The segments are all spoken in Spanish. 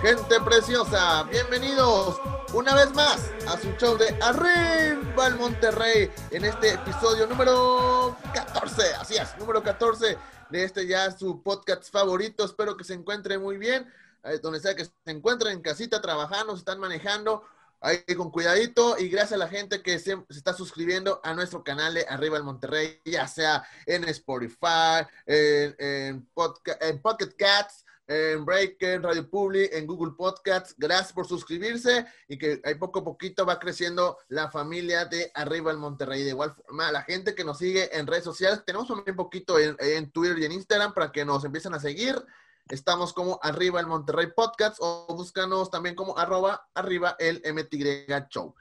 gente preciosa, bienvenidos una vez más a su show de Arriba el Monterrey en este episodio número 14, así es, número 14 de este ya su podcast favorito. Espero que se encuentre muy bien, eh, donde sea que se encuentren en casita trabajando, se están manejando, ahí con cuidadito. Y gracias a la gente que se, está suscribiendo a nuestro canal de Arriba el Monterrey, ya sea en Spotify, en, en, en Pocket Cats, en Breaker, Radio Public, en Google Podcasts. Gracias por suscribirse y que ahí poco a poquito va creciendo la familia de Arriba el Monterrey. De igual forma, la gente que nos sigue en redes sociales, tenemos también poquito en, en Twitter y en Instagram para que nos empiecen a seguir. Estamos como arriba el Monterrey Podcast o búscanos también como arroba arriba el MTY Show.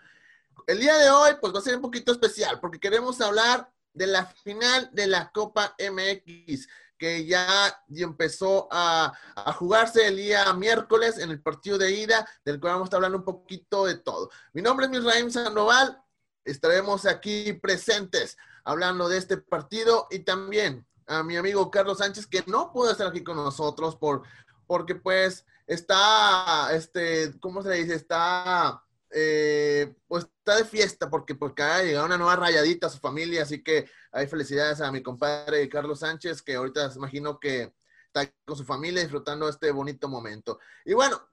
El día de hoy pues va a ser un poquito especial porque queremos hablar de la final de la Copa MX que ya empezó a, a, jugarse el día miércoles en el partido de ida, del cual vamos a estar hablando un poquito de todo. Mi nombre es Misraim Sandoval, estaremos aquí presentes hablando de este partido y también a mi amigo Carlos Sánchez, que no pudo estar aquí con nosotros por, porque pues está, este, ¿cómo se le dice? Está, eh, pues está de fiesta porque, porque ha llegado una nueva rayadita a su familia, así que hay felicidades a mi compadre Carlos Sánchez, que ahorita imagino que está con su familia disfrutando este bonito momento. Y bueno,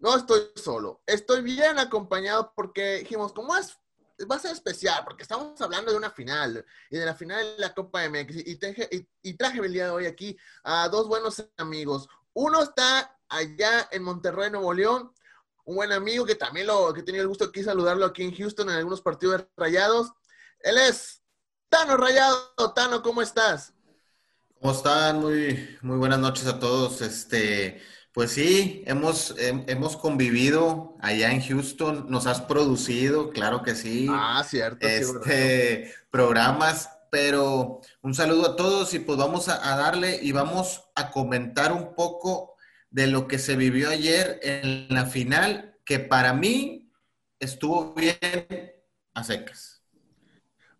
no estoy solo, estoy bien acompañado porque dijimos, ¿cómo es va a ser especial porque estamos hablando de una final y de la final de la Copa MX y, y traje el día de hoy aquí a dos buenos amigos. Uno está allá en Monterrey, Nuevo León, un buen amigo que también lo que he tenido el gusto aquí saludarlo aquí en Houston en algunos partidos rayados. Él es Tano Rayado. Tano, ¿cómo estás? ¿Cómo están? Muy, muy buenas noches a todos. Este, pues sí, hemos, hemos convivido allá en Houston, nos has producido, claro que sí. Ah, cierto. Este, programas, pero un saludo a todos y pues vamos a, a, darle y vamos a comentar un poco de lo que se vivió ayer en la final, que para mí estuvo bien a secas.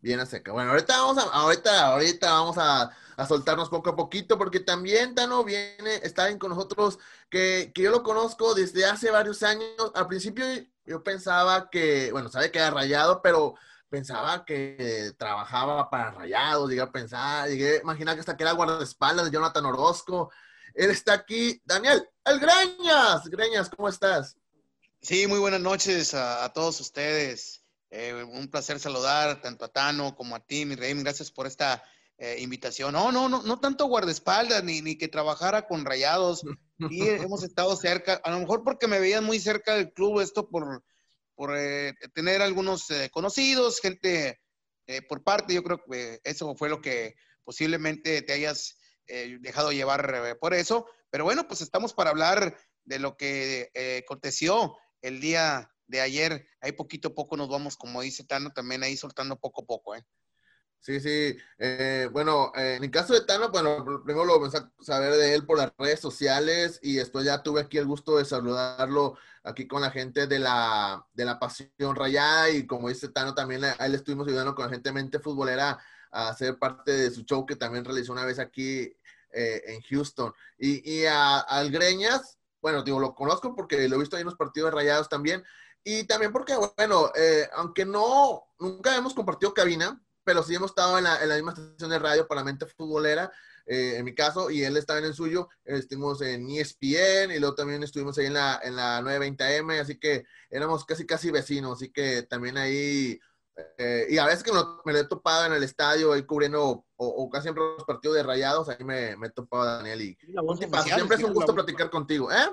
Bien a secas. Bueno, ahorita vamos a, ahorita, ahorita vamos a a soltarnos poco a poquito, porque también Tano viene, está bien con nosotros, que, que, yo lo conozco desde hace varios años. Al principio yo pensaba que, bueno, sabe que era rayado, pero pensaba que trabajaba para rayados, llegué a pensar, llegué a imaginar que hasta que era guardaespaldas de Jonathan Orozco. Él está aquí, Daniel, el Greñas. Greñas, ¿cómo estás? Sí, muy buenas noches a, a todos ustedes. Eh, un placer saludar tanto a Tano como a ti, mi rey. Gracias por esta eh, invitación. No, no, no, no tanto guardaespaldas ni, ni que trabajara con rayados. Y hemos estado cerca, a lo mejor porque me veían muy cerca del club, esto por, por eh, tener algunos conocidos, gente por parte, yo creo que eso fue lo que posiblemente te hayas eh, dejado llevar por eso. Pero bueno, pues estamos para hablar de lo que aconteció el día de ayer. Ahí poquito a poco nos vamos, como dice Tano, también ahí soltando poco a poco, ¿eh? Sí, sí. Eh, bueno, eh, en el caso de Tano, bueno, primero lo vamos a saber de él por las redes sociales y después ya tuve aquí el gusto de saludarlo aquí con la gente de la, de la Pasión Rayada y como dice Tano, también a él estuvimos ayudando con la gente mente futbolera a ser parte de su show que también realizó una vez aquí eh, en Houston. Y, y a, al Greñas, bueno, digo, lo conozco porque lo he visto ahí en los partidos rayados también. Y también porque, bueno, eh, aunque no, nunca hemos compartido cabina, pero sí hemos estado en la, en la misma estación de radio para mente futbolera, eh, en mi caso, y él estaba en el suyo, estuvimos en ESPN y luego también estuvimos ahí en la, en la 920M, así que éramos casi, casi vecinos, así que también ahí, eh, y a veces que me, me lo he topado en el estadio, ahí cubriendo, o, o casi siempre los partidos de rayados, ahí me, me he topado a Daniel, y siempre es un gusto platicar contigo, ¿eh?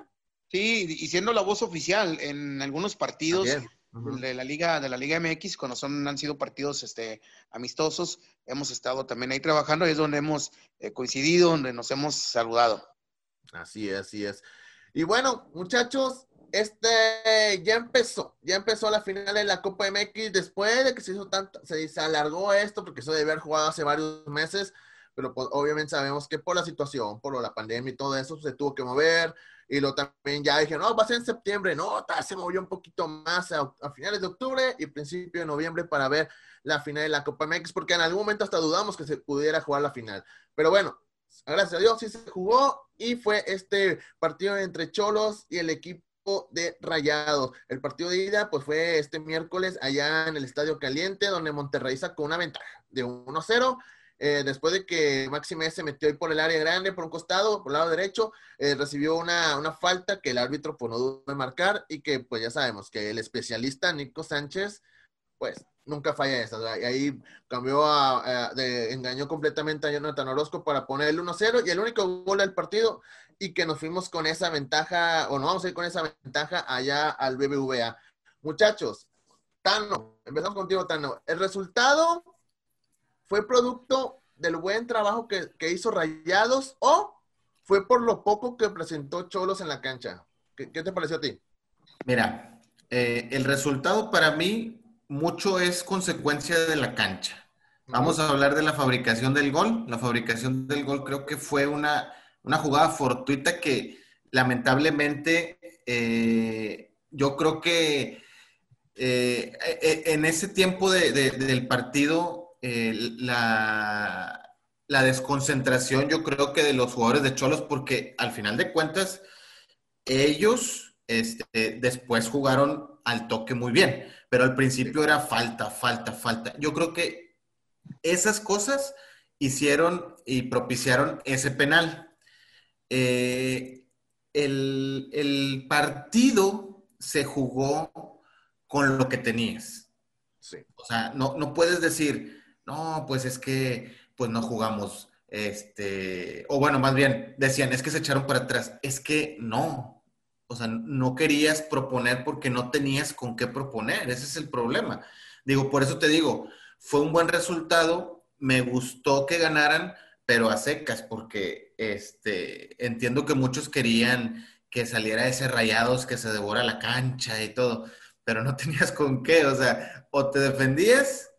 Sí, y siendo la voz oficial en algunos partidos. También de la liga de la liga MX cuando son han sido partidos este amistosos hemos estado también ahí trabajando y es donde hemos eh, coincidido donde nos hemos saludado así es así es y bueno muchachos este ya empezó ya empezó la final de la Copa MX después de que se hizo tanto se, se alargó esto porque eso debe haber jugado hace varios meses pero pues, obviamente sabemos que por la situación, por la pandemia y todo eso, se tuvo que mover. Y lo también ya dije, no, va a ser en septiembre. No, se movió un poquito más a, a, finales de octubre y principio de noviembre para ver la final de la Copa MX, porque en algún momento hasta dudamos que se pudiera jugar la final. Pero bueno, gracias a Dios sí se jugó y fue este partido entre Cholos y el equipo de Rayados. El partido de ida pues fue este miércoles allá en el Estadio Caliente, donde Monterrey sacó una ventaja de 1-0. Eh, después de que Maxime se metió ahí por el área grande, por un costado, por el lado derecho, eh, recibió una, una, falta que el árbitro pues no dudó de marcar y que pues ya sabemos que el especialista Nico Sánchez pues nunca falla esa. Y ahí cambió a, de, engañó completamente a Jonathan Orozco para poner el 1-0 y el único gol del partido y que nos fuimos con esa ventaja, o no vamos a ir con esa ventaja allá al BBVA. Muchachos, Tano, empezamos contigo, Tano. El resultado fue producto del buen trabajo que, hizo Rayados o fue por lo poco que presentó Cholos en la cancha. ¿Qué, te pareció a ti? Mira, eh, el resultado para mí mucho es consecuencia de la cancha. Vamos a hablar de la fabricación del gol. La fabricación del gol creo que fue una, jugada fortuita que lamentablemente eh, yo creo que eh, e, e, en ese tiempo del partido eh, la, la, desconcentración yo creo que de los jugadores de Cholos porque al final de cuentas ellos este, después jugaron al toque muy bien pero al principio era falta, falta, falta. Yo creo que esas cosas hicieron y propiciaron ese penal. Eh, el, partido se jugó con lo que tenías. O sea, no, no puedes decir, no, pues es que pues no jugamos, este, o bueno, más bien decían, es que se echaron para atrás. Es que no, o sea, no querías proponer porque no tenías con qué proponer. Ese es el problema. Digo, por eso te digo, fue un buen resultado. Me gustó que ganaran, pero a secas, porque este, entiendo que muchos querían que saliera ese rayados que se devora la cancha y todo, pero no tenías con qué. O sea, o te defendías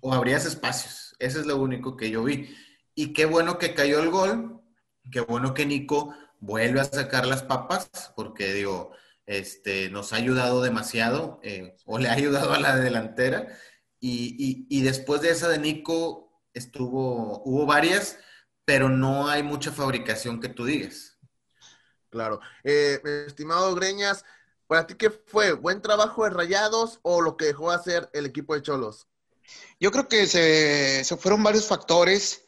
o abrías espacios. Eso es lo único que yo vi. Y qué bueno que cayó el gol. Qué bueno que Nico vuelve a sacar las papas, porque digo, este, nos ha ayudado demasiado, eh, o le ha ayudado a la delantera. Y, después de esa de Nico, estuvo, hubo varias, pero no hay mucha fabricación que tú digas. Claro. Eh, estimado Greñas, ¿para ti qué fue? ¿Buen trabajo de Rayados o lo que dejó hacer el equipo de Cholos? Yo creo que se, se fueron varios factores.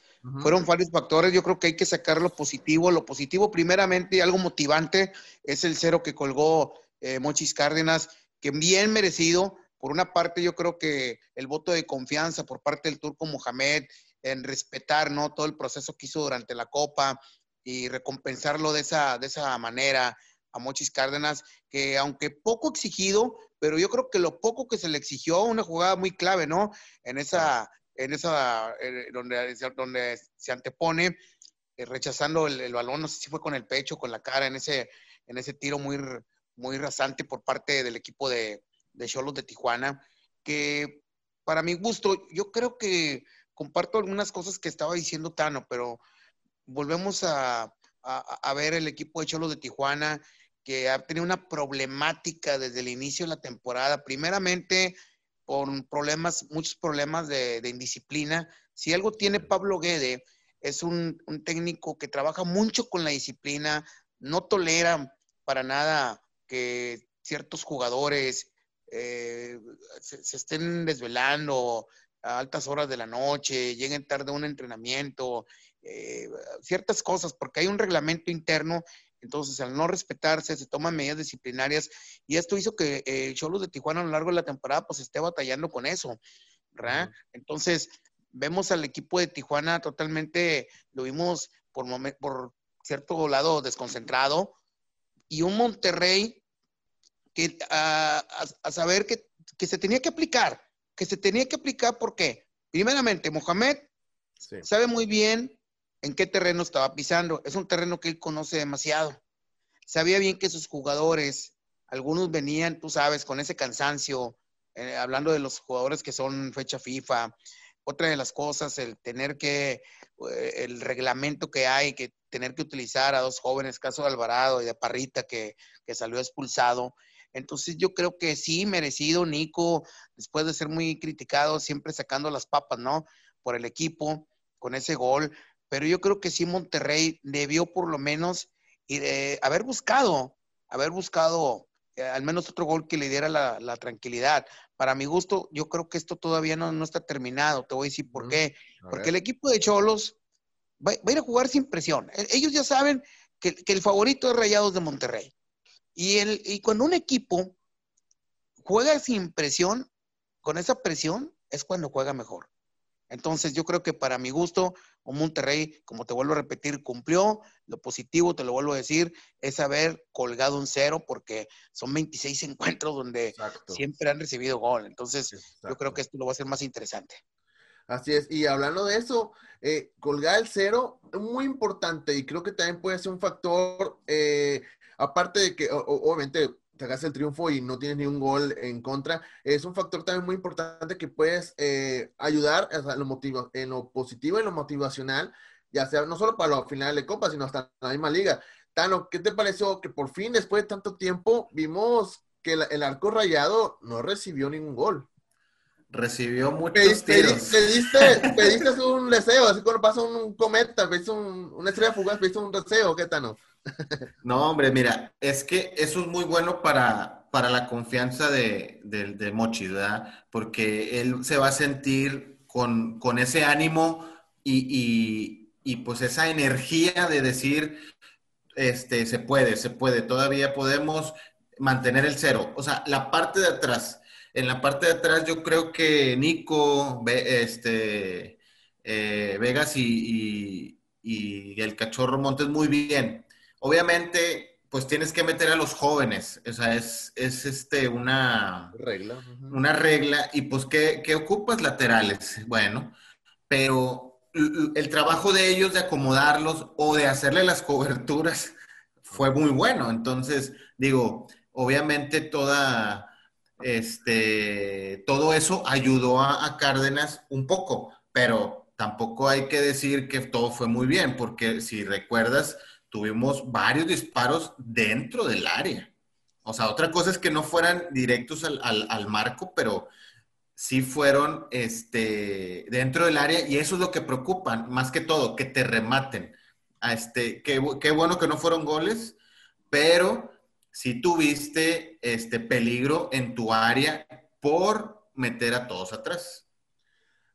Fueron varios factores, yo creo que hay que sacar lo positivo. Lo positivo, primeramente, algo motivante, es el cero que colgó eh, Mochis Cárdenas, que bien merecido. Por una parte, yo creo que el voto de confianza por parte del turco Mohamed en respetar ¿no? todo el proceso que hizo durante la Copa y recompensarlo de esa, de esa manera a Mochis Cárdenas, que aunque poco exigido, pero yo creo que lo poco que se le exigió, una jugada muy clave, ¿no? En esa, en esa, eh, donde, donde se antepone, eh, rechazando el, balón, no sé si fue con el pecho, con la cara, en ese, en ese tiro muy, muy rasante por parte del equipo de Cholos de, Tijuana, que para mi gusto, yo creo que comparto algunas cosas que estaba diciendo Tano, pero volvemos a, a ver el equipo de Cholos de Tijuana, que ha tenido una problemática desde el inicio de la temporada. Primeramente, con problemas, muchos problemas de, indisciplina. Si algo tiene Pablo Guede, es un, técnico que trabaja mucho con la disciplina, no tolera para nada que ciertos jugadores eh, se, estén desvelando a altas horas de la noche, lleguen tarde a un entrenamiento, eh, ciertas cosas, porque hay un reglamento interno entonces, al no respetarse, se toman medidas disciplinarias y esto hizo que el Cholos de Tijuana a lo largo de la temporada pues esté batallando con eso, ¿verdad? Entonces, vemos al equipo de Tijuana totalmente, lo vimos por, por cierto lado desconcentrado y un Monterrey que a, saber que, que, se tenía que aplicar, que se tenía que aplicar porque, primeramente, Mohamed sabe muy bien en qué terreno estaba pisando. Es un terreno que él conoce demasiado. Sabía bien que sus jugadores, algunos venían, tú sabes, con ese cansancio, eh, hablando de los jugadores que son fecha FIFA. Otra de las cosas, el tener que, eh, el reglamento que hay, que tener que utilizar a dos jóvenes, caso de Alvarado y de Parrita, que, que salió expulsado. Entonces yo creo que sí, merecido Nico, después de ser muy criticado, siempre sacando las papas, ¿no? Por el equipo, con ese gol pero yo creo que sí Monterrey debió por lo menos haber buscado, haber buscado eh, al menos otro gol que le diera la, tranquilidad. Para mi gusto, yo creo que esto todavía no, está terminado. Te voy a decir por qué. Porque el equipo de Cholos va, a ir a jugar sin presión. E, ellos ya saben que, el favorito es Rayados de Monterrey. Y, el, y cuando un equipo juega sin presión, con esa presión es cuando juega mejor. Entonces, yo creo que para mi gusto, un Monterrey, como te vuelvo a repetir, cumplió. Lo positivo, te lo vuelvo a decir, es haber colgado un cero porque son 26 encuentros donde siempre han recibido gol. Entonces, yo creo que esto lo va a hacer más interesante. Así es, y hablando de eso, eh, colgar el cero es muy importante y creo que también puede ser un factor, eh, aparte de que obviamente sacas el triunfo y no tienes ni un gol en contra, es un factor también muy importante que puedes eh, ayudar en, lo en lo positivo en lo motivacional, ya sea no solo para la final de Copa, sino hasta la misma liga. Tano, ¿qué te pareció que por fin, después de tanto tiempo, vimos que el, arco rayado no recibió ningún gol? Recibió muchos pediste, tiros. Pediste, pediste, un deseo, así cuando pasa un, cometa, pediste un, una estrella fugaz, pediste un deseo, ¿qué Tano? No, hombre, mira, es que eso es muy bueno para, para la confianza de, de, Mochi, ¿verdad? Porque él se va a sentir con, ese ánimo y, pues esa energía de decir, este, se puede, se puede, todavía podemos mantener el cero. O sea, la parte de atrás, en la parte de atrás yo creo que Nico, este, eh, Vegas y, y el cachorro Montes muy bien obviamente, pues tienes que meter a los jóvenes. O sea, es, este, una regla. Una regla. Y pues, ¿qué, ocupas laterales? Bueno, pero el trabajo de ellos de acomodarlos o de hacerle las coberturas fue muy bueno. Entonces, digo, obviamente toda, este, todo eso ayudó a, Cárdenas un poco, pero tampoco hay que decir que todo fue muy bien, porque si recuerdas, tuvimos varios disparos dentro del área. O sea, otra cosa es que no fueran directos al, marco, pero sí fueron este, dentro del área y eso es lo que preocupa, más que todo, que te rematen. A este, qué, bueno que no fueron goles, pero sí tuviste este peligro en tu área por meter a todos atrás.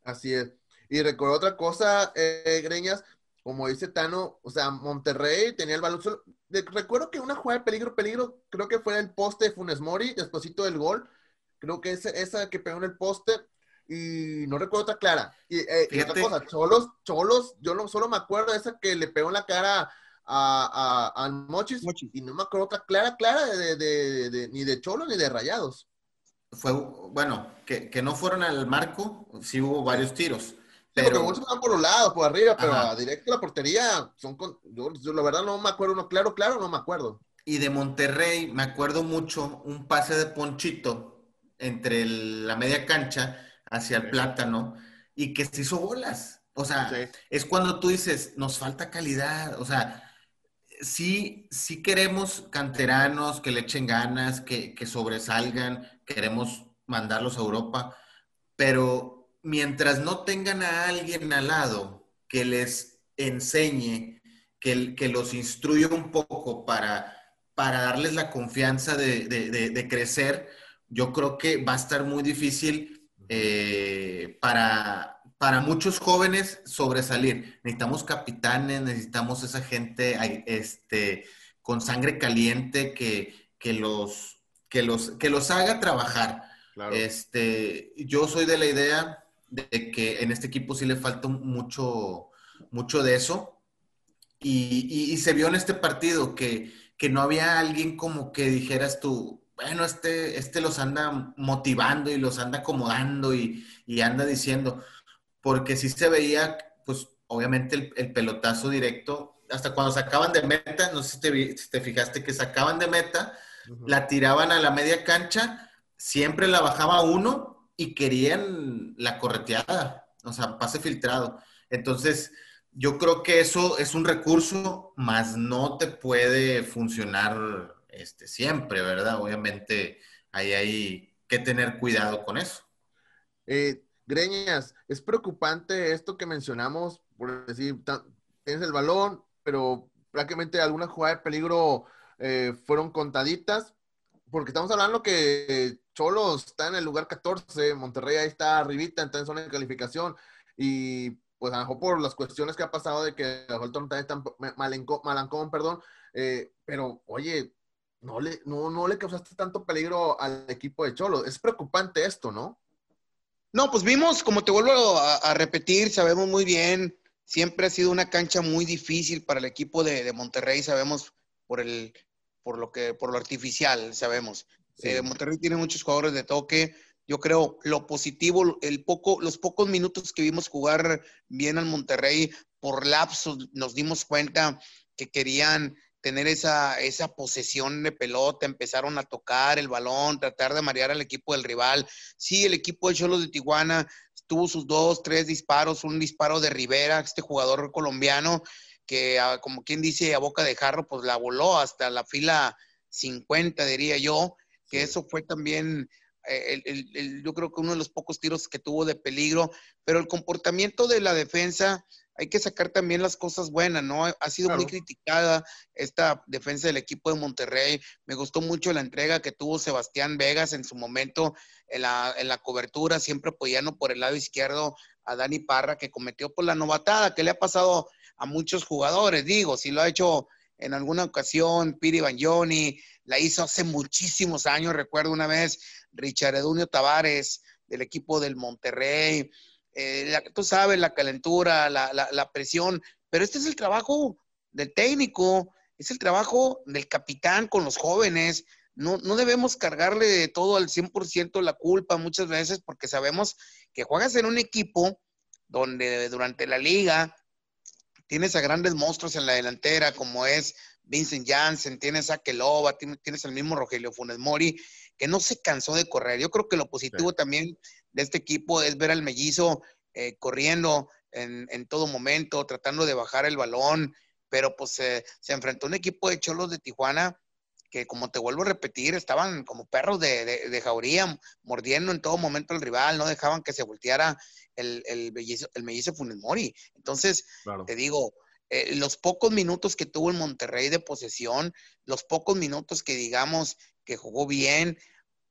Así es. Y recuerdo otra cosa, eh, Greñas, como dice Tano, o sea, Monterrey tenía el balón. recuerdo que una jugada de peligro, peligro, creo que fue el poste de Funes Mori, despuésito del gol. Creo que esa, esa que pegó en el poste, y no recuerdo otra clara. Y, eh, otra cosa, Cholos, Cholos, yo no, solo me acuerdo de esa que le pegó en la cara a, a, Mochis, y no me acuerdo otra clara, clara de, de, ni de Cholos ni de Rayados. Fue, bueno, que, que no fueron al marco, sí hubo varios tiros pero muchos van por un lado, por arriba, pero directo a la portería son con, yo, la verdad no me acuerdo uno claro, claro, no me acuerdo. Y de Monterrey me acuerdo mucho un pase de Ponchito entre la media cancha hacia el plátano y que se hizo bolas. O sea, es cuando tú dices, nos falta calidad, o sea, sí, sí queremos canteranos que le echen ganas, que, que sobresalgan, queremos mandarlos a Europa, pero mientras no tengan a alguien al lado que les enseñe, que, que los instruya un poco para, para darles la confianza de, crecer, yo creo que va a estar muy difícil eh, para, para muchos jóvenes sobresalir. Necesitamos capitanes, necesitamos esa gente este, con sangre caliente que, los, que, los, que los haga trabajar. Este, yo soy de la idea de que en este equipo sí le falta mucho, mucho de eso. Y, se vio en este partido que, no había alguien como que dijeras tú, bueno, este, este los anda motivando y los anda acomodando y, anda diciendo, porque sí se veía, pues obviamente el, pelotazo directo, hasta cuando sacaban de meta, no sé si te, fijaste que sacaban de meta, la tiraban a la media cancha, siempre la bajaba uno y querían la correteada, o sea, pase filtrado. Entonces, yo creo que eso es un recurso, más no te puede funcionar este, siempre, ¿verdad? Obviamente, ahí hay que tener cuidado con eso. Eh, Greñas, es preocupante esto que mencionamos, por decir, tienes el balón, pero prácticamente algunas jugadas de peligro eh, fueron contaditas, porque estamos hablando que Cholos está en el lugar 14, Monterrey ahí está arribita, está en zona de calificación, y pues a lo mejor por las cuestiones que ha pasado de que Holton está malancón, perdón, eh, pero oye, no le, no, no le causaste tanto peligro al equipo de Cholos. Es preocupante esto, ¿no? No, pues vimos, como te vuelvo a, repetir, sabemos muy bien, siempre ha sido una cancha muy difícil para el equipo de, Monterrey, sabemos por el, por lo que, por lo artificial, sabemos. Eh, Monterrey tiene muchos jugadores de toque. Yo creo lo positivo, el poco, los pocos minutos que vimos jugar bien al Monterrey, por lapsos nos dimos cuenta que querían tener esa, esa posesión de pelota, empezaron a tocar el balón, tratar de marear al equipo del rival. Sí, el equipo de Cholos de Tijuana tuvo sus dos, tres disparos, un disparo de Rivera, este jugador colombiano, que ah, como quien dice a boca de jarro, pues la voló hasta la fila 50, diría yo, que eso fue también eh, yo creo que uno de los pocos tiros que tuvo de peligro, pero el comportamiento de la defensa, hay que sacar también las cosas buenas, ¿no? Ha sido muy criticada esta defensa del equipo de Monterrey. Me gustó mucho la entrega que tuvo Sebastián Vegas en su momento en la, en la cobertura, siempre apoyando por el lado izquierdo a Dani Parra, que cometió por la novatada, que le ha pasado a muchos jugadores, digo, si lo ha hecho en alguna ocasión, Piri Bagnoni, la hizo hace muchísimos años, recuerdo una vez, Richard Edunio Tavares, del equipo del Monterrey, eh, tú sabes, la calentura, la, presión, pero este es el trabajo del técnico, es el trabajo del capitán con los jóvenes. No, no debemos cargarle todo al 100% la culpa muchas veces porque sabemos que juegas en un equipo donde durante la liga tienes a grandes monstruos en la delantera como es Vincent Janssen, tienes a Kelova, tienes al mismo Rogelio Funes Mori, que no se cansó de correr. Yo creo que lo positivo también de este equipo es ver al mellizo eh, corriendo en, todo momento, tratando de bajar el balón, pero pues se enfrentó a un equipo de cholos de Tijuana que como te vuelvo a repetir, estaban como perros de, de, jauría, mordiendo en todo momento al rival, no dejaban que se volteara el, el, mellizo, el mellizo Funes Mori. Entonces, te digo, eh, los pocos minutos que tuvo el Monterrey de posesión, los pocos minutos que digamos que jugó bien,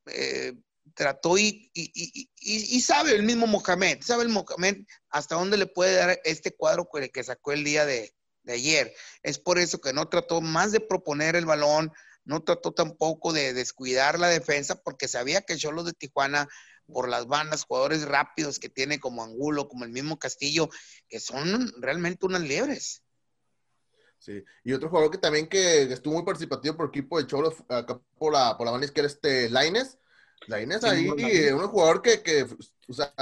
eh, trató y, y, sabe el mismo Mohamed, sabe el Mohamed hasta dónde le puede dar este cuadro que sacó el día de, de ayer. Es por eso que no trató más de proponer el balón, no trató tampoco de descuidar la defensa porque sabía que Cholos de Tijuana por las bandas, jugadores rápidos que tiene como Angulo, como el mismo Castillo, que son realmente unas liebres. Sí, y otro jugador que también que estuvo muy participativo por equipo de Cholos, acá por la, por la banda izquierda, este Laines. Laines ahí, un jugador que, que o sea,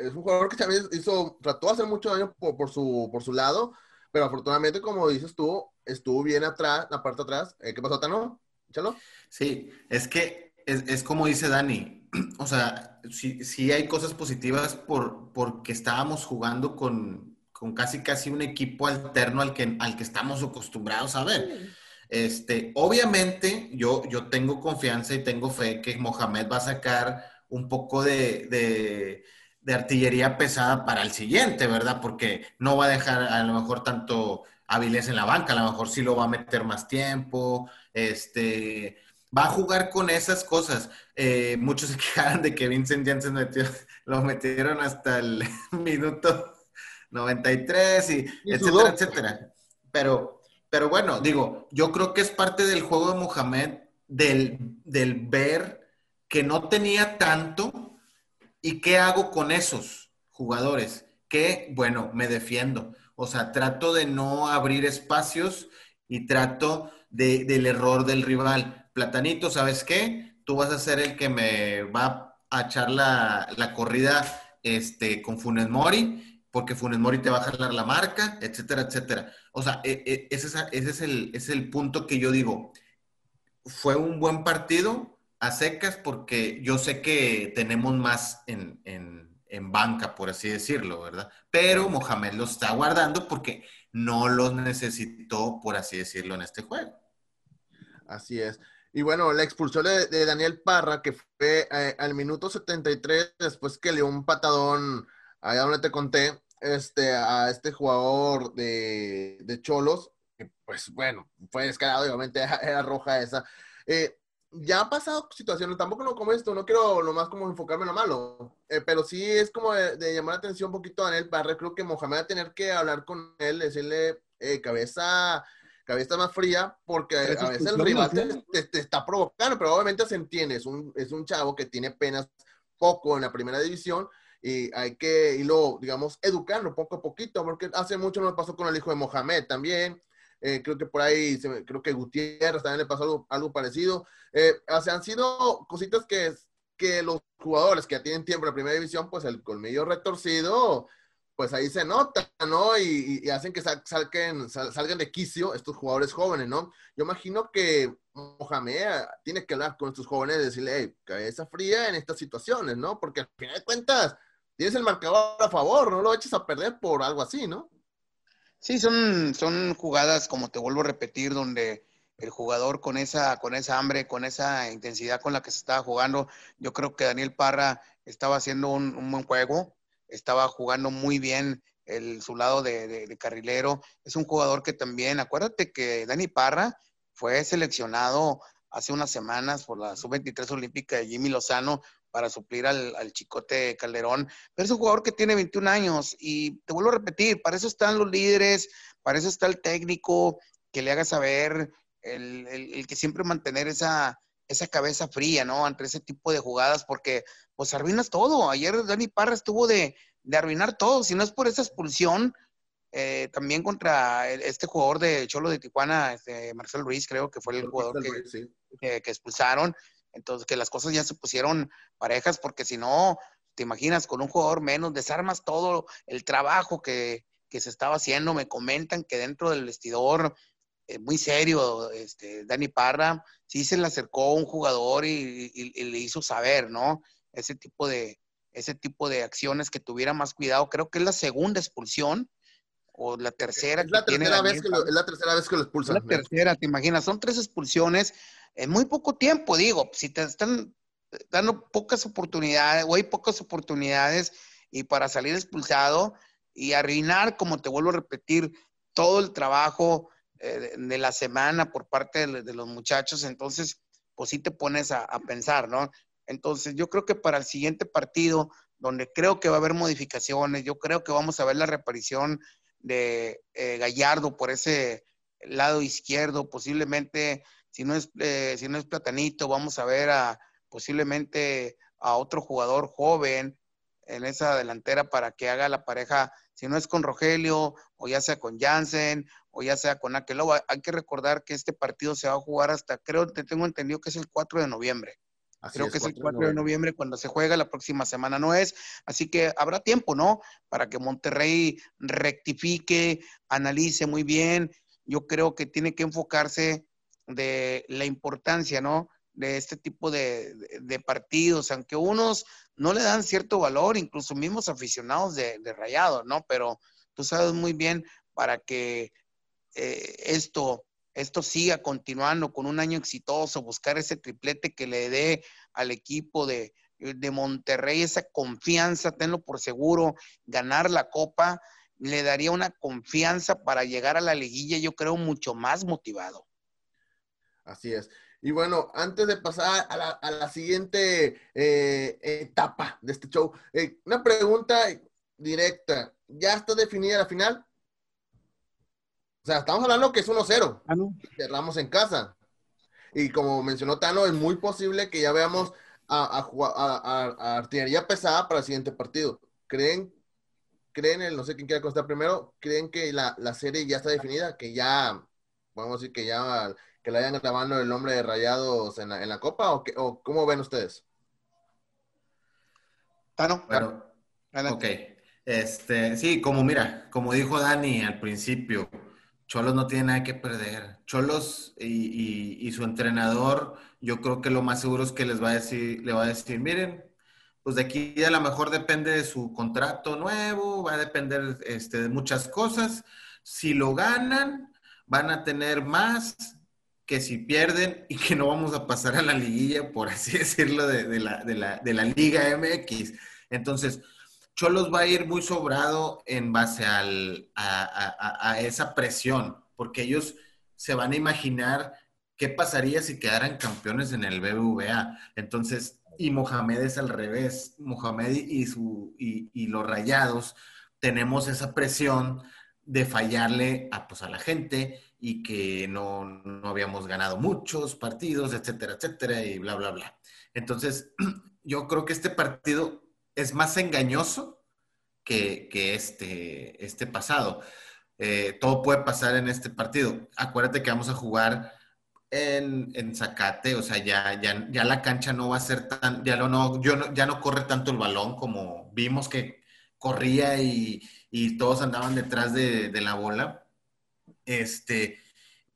es un jugador que también hizo, trató de hacer mucho daño por, su, por su lado, pero afortunadamente, como dices tú, estuvo bien atrás, la parte de atrás. Eh, ¿Qué pasó, Tano? Échalo. Sí, es que es, es como dice Dani, o sea, sí, sí hay cosas positivas por, porque estábamos jugando con, con casi casi un equipo alterno al que, al que estamos acostumbrados a ver. Este, obviamente, yo, yo tengo confianza y tengo fe que Mohamed va a sacar un poco de, de, artillería pesada para el siguiente, ¿verdad? Porque no va a dejar a lo mejor tanto hábiles en la banca, a lo mejor sí lo va a meter más tiempo, este, va a jugar con esas cosas. Eh, muchos se quejaron de que Vincent Janssen metió, lo metieron hasta el minuto 93 y, etcétera, etcétera. Pero, pero bueno, digo, yo creo que es parte del juego de Mohamed del, del ver que no tenía tanto y qué hago con esos jugadores. Que, bueno, me defiendo. O sea, trato de no abrir espacios y trato de, del error del rival. Platanito, ¿sabes qué? Tú vas a ser el que me va a echar la, la corrida este, con Funes Mori porque Funes Mori te va a jalar la marca, etcétera, etcétera. O sea, e, e, ese es, el, es el punto que yo digo. Fue un buen partido a secas porque yo sé que tenemos más en, banca, por así decirlo, ¿verdad? Pero Mohamed lo está guardando porque no los necesitó, por así decirlo, en este juego. Así es. Y bueno, la expulsión de, Daniel Parra, que fue eh, al minuto 73, después que le dio un patadón allá donde te conté, este, a este jugador de, de Cholos, que pues bueno, fue descarado, obviamente era, roja esa. Eh, ya ha pasado situaciones, tampoco no como esto, no quiero nomás como enfocarme en lo malo, eh, pero sí es como de, llamar la atención un poquito a Daniel Parra, creo que Mohamed va a tener que hablar con él, decirle, eh, cabeza, cabeza más fría, porque a veces el rival te, está provocando, pero obviamente se entiende, es un, es un chavo que tiene apenas poco en la primera división, y hay que irlo, digamos, educando poco a poquito, porque hace mucho no pasó con el hijo de Mohamed también, eh, creo que por ahí, creo que Gutiérrez también le pasó algo, parecido. Eh, o sea, han sido cositas que, que los jugadores que tienen tiempo en la primera división, pues el colmillo retorcido, pues ahí se nota, ¿no? Y, hacen que salgan, salgan de quicio estos jugadores jóvenes, ¿no? Yo imagino que Mohamed tiene que hablar con estos jóvenes y decirle, hey, cabeza fría en estas situaciones, ¿no? Porque al final de cuentas, tienes el marcador a favor, no lo eches a perder por algo así, ¿no? Sí, son, son jugadas, como te vuelvo a repetir, donde el jugador con esa, con esa hambre, con esa intensidad con la que se estaba jugando, yo creo que Daniel Parra estaba haciendo un, buen juego, estaba jugando muy bien el, su lado de, carrilero. Es un jugador que también, acuérdate que Dani Parra fue seleccionado hace unas semanas por la sub-23 olímpica de Jimmy Lozano para suplir al, Chicote Calderón, pero es un jugador que tiene 21 años y te vuelvo a repetir, para eso están los líderes, para eso está el técnico, que le haga saber, el, que siempre mantener esa, esa cabeza fría, ¿no? Ante ese tipo de jugadas, porque pues arruinas todo. Ayer Dani Parra estuvo de, arruinar todo, si no es por esa expulsión, eh, también contra este jugador de Cholo de Tijuana, este Marcel Ruiz, creo que fue el jugador que, que, expulsaron. Entonces, que las cosas ya se pusieron parejas, porque si no, te imaginas, con un jugador menos, desarmas todo el trabajo que, se estaba haciendo. Me comentan que dentro del vestidor, eh, muy serio, este, Dani Parra, sí se le acercó un jugador y, le hizo saber, ¿no? Ese tipo de, ese tipo de acciones que tuviera más cuidado. Creo que es la segunda expulsión o la tercera. Es la, tercera, vez que lo, es la tercera vez que lo expulsan. La tercera, te imaginas, son tres expulsiones en muy poco tiempo, digo, si te están dando pocas oportunidades, o hay pocas oportunidades y para salir expulsado y arruinar, como te vuelvo a repetir, todo el trabajo eh, de, la semana por parte de, los muchachos, entonces, pues sí te pones a, pensar, ¿no? Entonces, yo creo que para el siguiente partido, donde creo que va a haber modificaciones, yo creo que vamos a ver la reparición de eh, Gallardo por ese lado izquierdo, posiblemente si no es, eh, si no es Platanito, vamos a ver a posiblemente a otro jugador joven en esa delantera para que haga la pareja, si no es con Rogelio, o ya sea con Jansen, o ya sea con Akeloba. Hay que recordar que este partido se va a jugar hasta, creo que tengo entendido que es el 4 de noviembre. Creo que es el 4 de noviembre cuando se juega, la próxima semana no es. Así que habrá tiempo, ¿no? Para que Monterrey rectifique, analice muy bien. Yo creo que tiene que enfocarse de la importancia, ¿no? De este tipo de, partidos, aunque unos no le dan cierto valor, incluso mismos aficionados de, de Rayado, ¿no? Pero tú sabes muy bien para que eh, esto, esto siga continuando con un año exitoso, buscar ese triplete que le dé al equipo de, de Monterrey esa confianza, tenlo por seguro, ganar la copa, le daría una confianza para llegar a la liguilla, yo creo, mucho más motivado. Así es. Y bueno, antes de pasar a la, siguiente eh, etapa de este show, eh, una pregunta directa. ¿Ya está definida la final? O sea, estamos hablando que es 1-0. Ah, Cerramos en casa. Y como mencionó Tano, es muy posible que ya veamos a, a, artillería pesada para el siguiente partido. ¿Creen, creen el, no sé quién quiera contestar primero, creen que la, la serie ya está definida? Que ya, vamos a decir que ya que le hayan grabando el nombre de Rayados en la, en la Copa o, o cómo ven ustedes? Tano, bueno, ok. Este, sí, como mira, como dijo Dani al principio, Cholos no tiene nada que perder. Cholos y, su entrenador, yo creo que lo más seguro es que les va a decir, le va a decir, miren, pues de aquí a lo mejor depende de su contrato nuevo, va a depender este, de muchas cosas. Si lo ganan, van a tener más que si pierden y que no vamos a pasar a la liguilla, por así decirlo, de, la, de la, Liga MX. Entonces, Cholos va a ir muy sobrado en base a, esa presión, porque ellos se van a imaginar qué pasaría si quedaran campeones en el BBVA. Entonces, y Mohamed es al revés. Mohamed y, su, y, los rayados tenemos esa presión de fallarle a, pues, a la gente y que no, no habíamos ganado muchos partidos, etcétera, etcétera, y bla, bla, bla. Entonces, yo creo que este partido es más engañoso que, este, este pasado. Eh, todo puede pasar en este partido. Acuérdate que vamos a jugar en, en Zacate, o sea, ya, ya, ya, la cancha no va a ser tan, ya, no, yo ya no corre tanto el balón como vimos que corría y, y todos andaban detrás de, de, la bola. Este,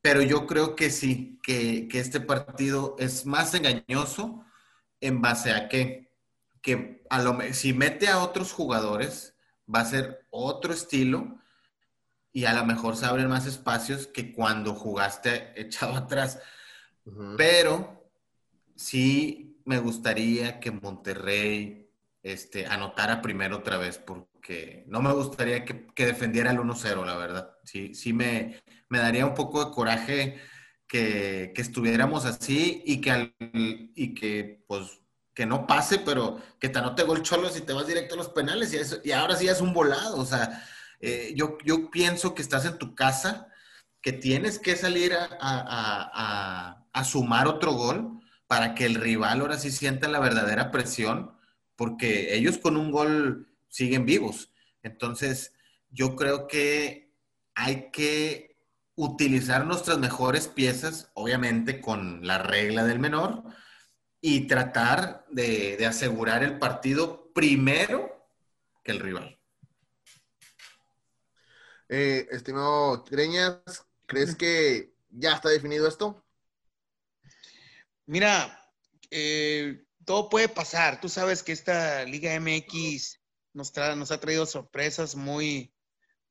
pero yo creo que sí, que, que este partido es más engañoso en base a que, que a lo, si mete a otros jugadores, va a ser otro estilo y a lo mejor se abren más espacios que cuando jugaste echado atrás. Pero sí me gustaría que Monterrey este, anotara primero otra vez, porque no me gustaría que, defendiera el 1-0, la verdad. Sí, sí me, me daría un poco de coraje que, estuviéramos así y que, y que pues que no pase, pero que te anote gol cholo si te vas directo a los penales y, eso, y ahora sí es un volado. O sea, eh, yo, yo pienso que estás en tu casa, que tienes que salir a, a, sumar otro gol para que el rival ahora sí sienta la verdadera presión, porque ellos con un gol siguen vivos. Entonces, yo creo que hay que utilizar nuestras mejores piezas, obviamente con la regla del menor, y tratar de, asegurar el partido primero que el rival. Eh, estimado Greñas, ¿crees que ya está definido esto? Mira, eh, todo puede pasar. Tú sabes que esta Liga MX nos, nos ha traído sorpresas muy,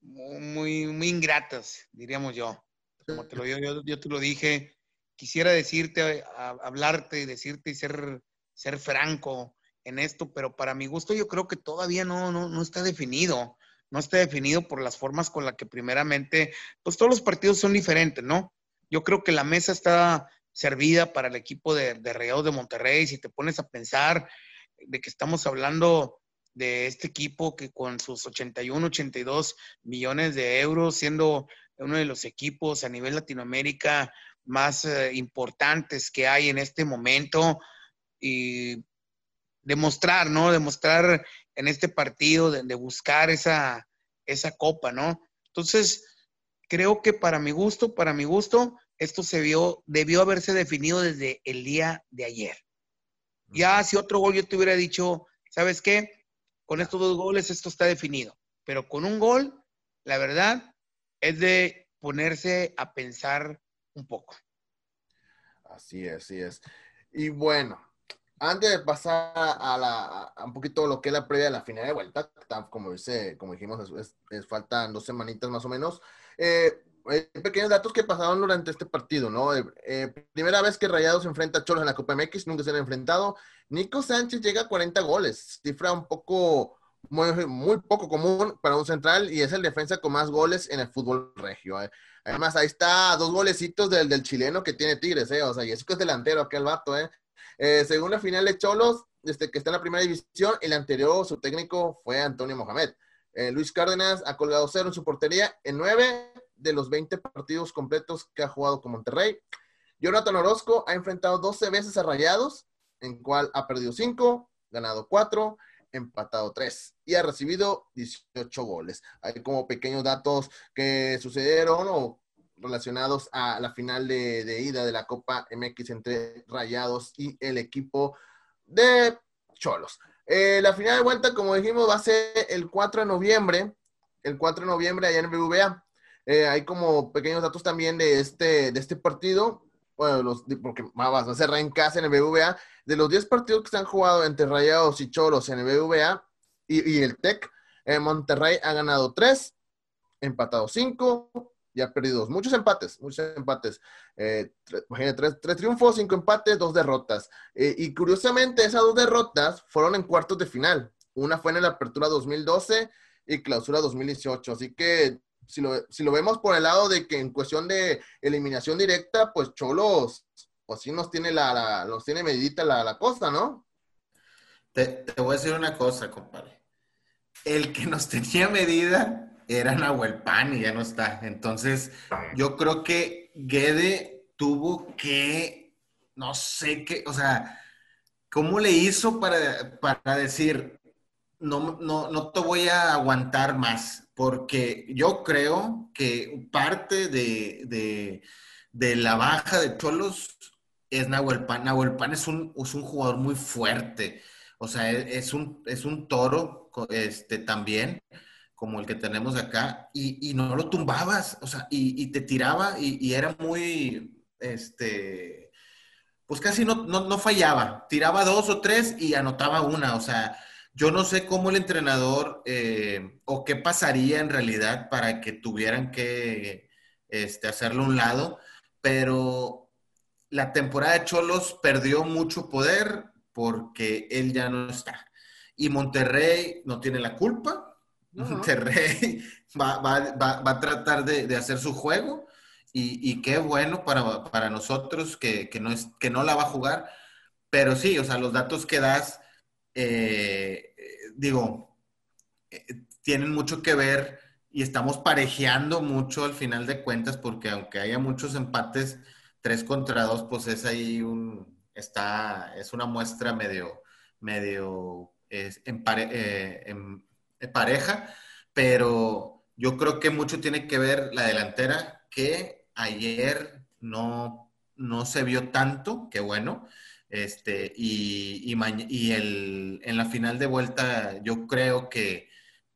muy, muy ingratas, diríamos yo. Como te lo, yo, yo te lo dije, quisiera decirte, hablarte, decirte y ser, ser franco en esto, pero para mi gusto yo creo que todavía no, no, está definido. No está definido por las formas con las que primeramente, pues todos los partidos son diferentes, ¿no? Yo creo que la mesa está servida para el equipo de, de Rayados de Monterrey. Si te pones a pensar de que estamos hablando de este equipo que con sus 81, 82 millones de euros, siendo uno de los equipos a nivel Latinoamérica más eh, importantes que hay en este momento y demostrar, ¿no? Demostrar en este partido, de, buscar esa, esa copa, ¿no? Entonces, creo que para mi gusto, para mi gusto, esto se vio, debió haberse definido desde el día de ayer. Ya si otro gol yo te hubiera dicho, ¿sabes qué? Con estos dos goles esto está definido. Pero con un gol, la verdad, es de ponerse a pensar un poco. Así es, así es. Y bueno, antes de pasar a, la, un poquito lo que es la previa de la final de vuelta, como, dice, como dijimos, es, faltan dos semanitas más o menos. Eh, pequeños datos que pasaron durante este partido, ¿no? Eh, eh, primera vez que Rayados enfrenta a Cholos en la Copa MX, nunca se han enfrentado. Nico Sánchez llega a 40 goles, cifra un poco, muy, muy poco común para un central y es el defensa con más goles en el fútbol regio. Además, ahí está dos golecitos del, del chileno que tiene Tigres, ¿eh? O sea, y eso que es delantero, aquel vato, ¿eh? ¿eh? según la final de Cholos, desde que está en la primera división, el anterior, su técnico fue Antonio Mohamed. Eh, Luis Cárdenas ha colgado cero en su portería en nueve de los 20 partidos completos que ha jugado con Monterrey. Jonathan Orozco ha enfrentado 12 veces a Rayados, en cual ha perdido cinco, ganado cuatro empatado 3 y ha recibido 18 goles. Hay como pequeños datos que sucedieron o relacionados a la final de, ida de la Copa MX entre Rayados y el equipo de Cholos. Eh, la final de vuelta, como dijimos, va a ser el 4 de noviembre, el 4 de noviembre allá en BBVA. Eh, hay como pequeños datos también de este, de este partido bueno, los, porque va a ser en casa en el BVA, de los 10 partidos que se han jugado entre Rayados y Choros en el BVA y, el TEC, en Monterrey ha ganado 3, empatado 5 y ha perdido 2. Muchos empates, muchos empates. Eh, 3, triunfos, 5 empates, 2 derrotas. Eh, y curiosamente, esas dos derrotas fueron en cuartos de final. Una fue en la apertura 2012 y clausura 2018. Así que si lo, si lo vemos por el lado de que en cuestión de eliminación directa, pues Cholos, pues sí nos tiene la, la nos tiene medidita la, cosa, ¿no? Te, te, voy a decir una cosa, compadre. El que nos tenía medida era Nahuel Pan y ya no está. Entonces, yo creo que Guede tuvo que, no sé qué, o sea, ¿cómo le hizo para, para decir, no, no, no te voy a aguantar más? Porque yo creo que parte de, la baja de Cholos es Nahuel Pan. Nahuel Pan es un, es un jugador muy fuerte, o sea, e, es un, es un toro este, también, como el que tenemos acá, y, no lo tumbabas, o sea, y, te tiraba y, era muy, este, pues casi no, no fallaba, tiraba dos o tres y anotaba una, o sea, yo no sé cómo el entrenador eh, o qué pasaría en realidad para que tuvieran que este, hacerlo a un lado, pero la temporada de Cholos perdió mucho poder porque él ya no está. Y Monterrey no tiene la culpa. Monterrey va, a tratar de, hacer su juego y, qué bueno para, nosotros que, no es, que no la va a jugar. Pero sí, o sea, los datos que das eh, digo, eh, tienen mucho que ver y estamos parejeando mucho al final de cuentas porque aunque haya muchos empates, tres contra dos, pues es ahí un, está, es una muestra medio, medio en, pareja, pero yo creo que mucho tiene que ver la delantera que ayer no, no se vio tanto, que bueno, este, y, y, el, en la final de vuelta yo creo que,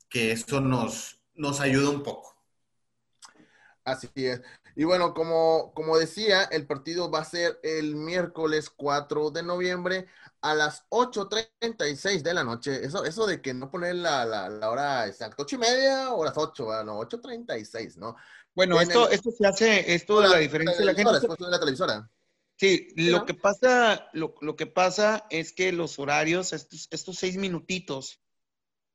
que eso nos, nos ayuda un poco. Así es. Y bueno, como, como decía, el partido va a ser el miércoles 4 de noviembre a las 8.36 de la noche. Eso, eso de que no poner la, la, hora exacta, 8 y media o las 8, no, 8.36, ¿no? Bueno, esto, esto se hace, esto de la diferencia de la gente. Después de la televisora. Sí, lo que pasa, lo, que pasa es que los horarios, estos, estos seis minutitos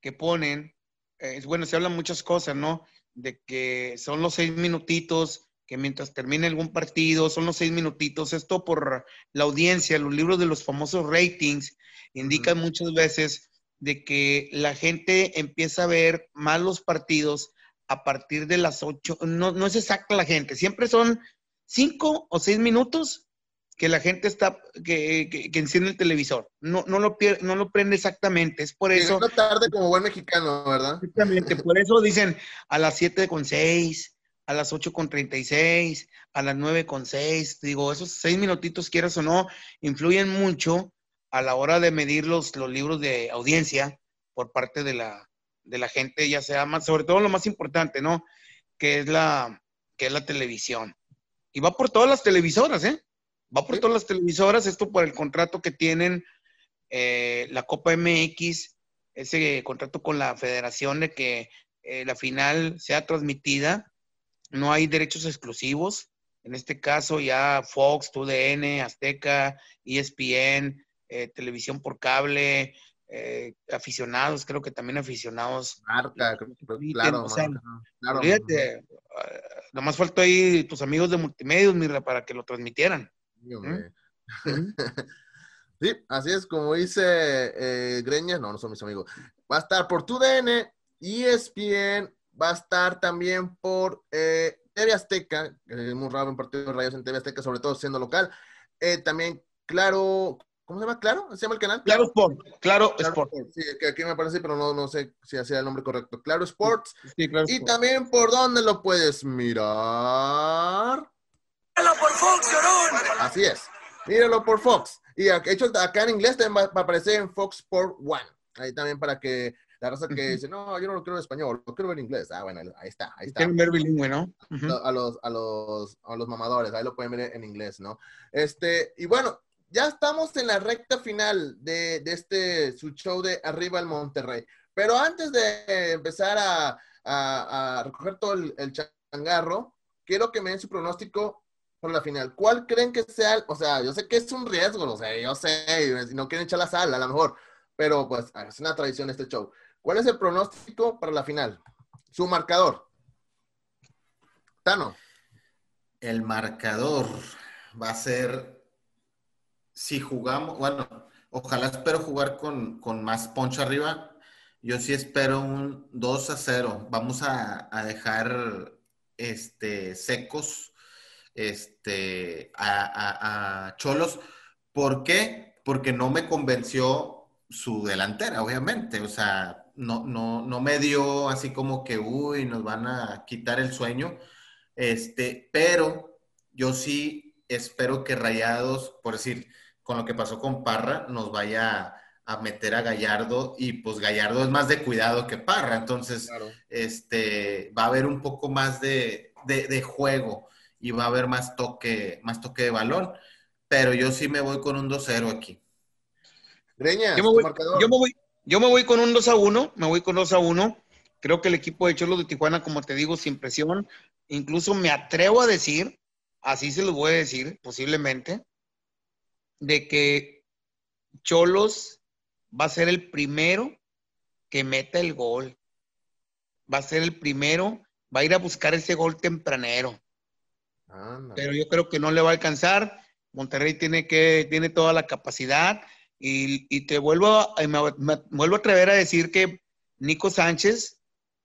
que ponen, eh, bueno, se hablan muchas cosas, ¿no? De que son los seis minutitos, que mientras termine algún partido, son los seis minutitos. Esto por la audiencia, los libros de los famosos ratings indican muchas veces de que la gente empieza a ver más los partidos a partir de las ocho. No, no es exacta la gente, siempre son cinco o seis minutos que la gente está, que, que, enciende el televisor. No, no, lo no lo prende exactamente. Es por eso. Tarde como buen mexicano, ¿verdad? Exactamente. Por eso dicen a las 7 con 6, a las 8 con 36, a las 9 con 6. Digo, esos seis minutitos, quieras o no, influyen mucho a la hora de medir los, los libros de audiencia por parte de la, de la gente, ya sea más, sobre todo lo más importante, ¿no? Que es la, que es la televisión. Y va por todas las televisoras, ¿eh? Va por todas las televisoras, esto por el contrato que tienen eh, la Copa MX, ese contrato con la federación de que eh, la final sea transmitida. No hay derechos exclusivos. En este caso ya Fox, TUDN, Azteca, ESPN, eh, televisión por cable, aficionados, creo que también aficionados. Marca, claro, claro. Olvídate, nomás faltó ahí tus amigos de multimedios, mira, para que lo transmitieran. Sí, así es como dice eh, Greñas, no, no son mis amigos. Va a estar por TUDN, ESPN, va a estar también por eh, TV Azteca, es muy raro un partido de rayos en TV Azteca, sobre todo siendo local. Eh, también, claro, ¿cómo se llama? ¿Claro? ¿Se llama el canal? Claro Sport, Claro, Sport. Sí, que aquí me aparece, pero no, no sé si hacía el nombre correcto. Claro Sports. y también por dónde lo puedes mirar por Fox, Así es. Míralo por Fox. Y hecho acá en inglés también va, a aparecer en Fox Sport One. Ahí también para que la raza que dice, no, yo no lo quiero en español, lo quiero ver en inglés. Ah, bueno, ahí está, ahí está. Quieren ver bilingüe, ¿no? a, los, a, los, a los mamadores, ahí lo pueden ver en inglés, ¿no? Este, y bueno, ya estamos en la recta final de, de este, su show de Arriba el Monterrey. Pero antes de empezar a, a, a recoger todo el, el changarro, quiero que me den su pronóstico por la final. ¿Cuál creen que sea? O sea, yo sé que es un riesgo, o sea, yo sé, no quieren echar la sal, a lo mejor, pero pues es una tradición este show. ¿Cuál es el pronóstico para la final? Su marcador. Tano. El marcador va a ser, si jugamos, bueno, ojalá espero jugar con, más poncho arriba. Yo sí espero un 2 a 0. Vamos a, dejar este, secos este, a, a Cholos. ¿Por qué? Porque no me convenció su delantera, obviamente. O sea, no, no, no me dio así como que, uy, nos van a quitar el sueño. Este, pero yo sí espero que Rayados, por decir, con lo que pasó con Parra, nos vaya a meter a Gallardo y pues Gallardo es más de cuidado que Parra, entonces este, va a haber un poco más de, de, juego y va a haber más toque, más toque de balón, pero yo sí me voy con un 2-0 aquí. Greña, yo, me voy, yo, me voy, yo me voy con un 2 a 1, me voy con 2 a 1. Creo que el equipo de Cholos de Tijuana, como te digo, sin presión, incluso me atrevo a decir, así se lo voy a decir posiblemente, de que Cholos va a ser el primero que meta el gol. Va a ser el primero, va a ir a buscar ese gol tempranero. Pero yo creo que no le va a alcanzar. Monterrey tiene que, tiene toda la capacidad. Y, te vuelvo, me, me, vuelvo a atrever a decir que Nico Sánchez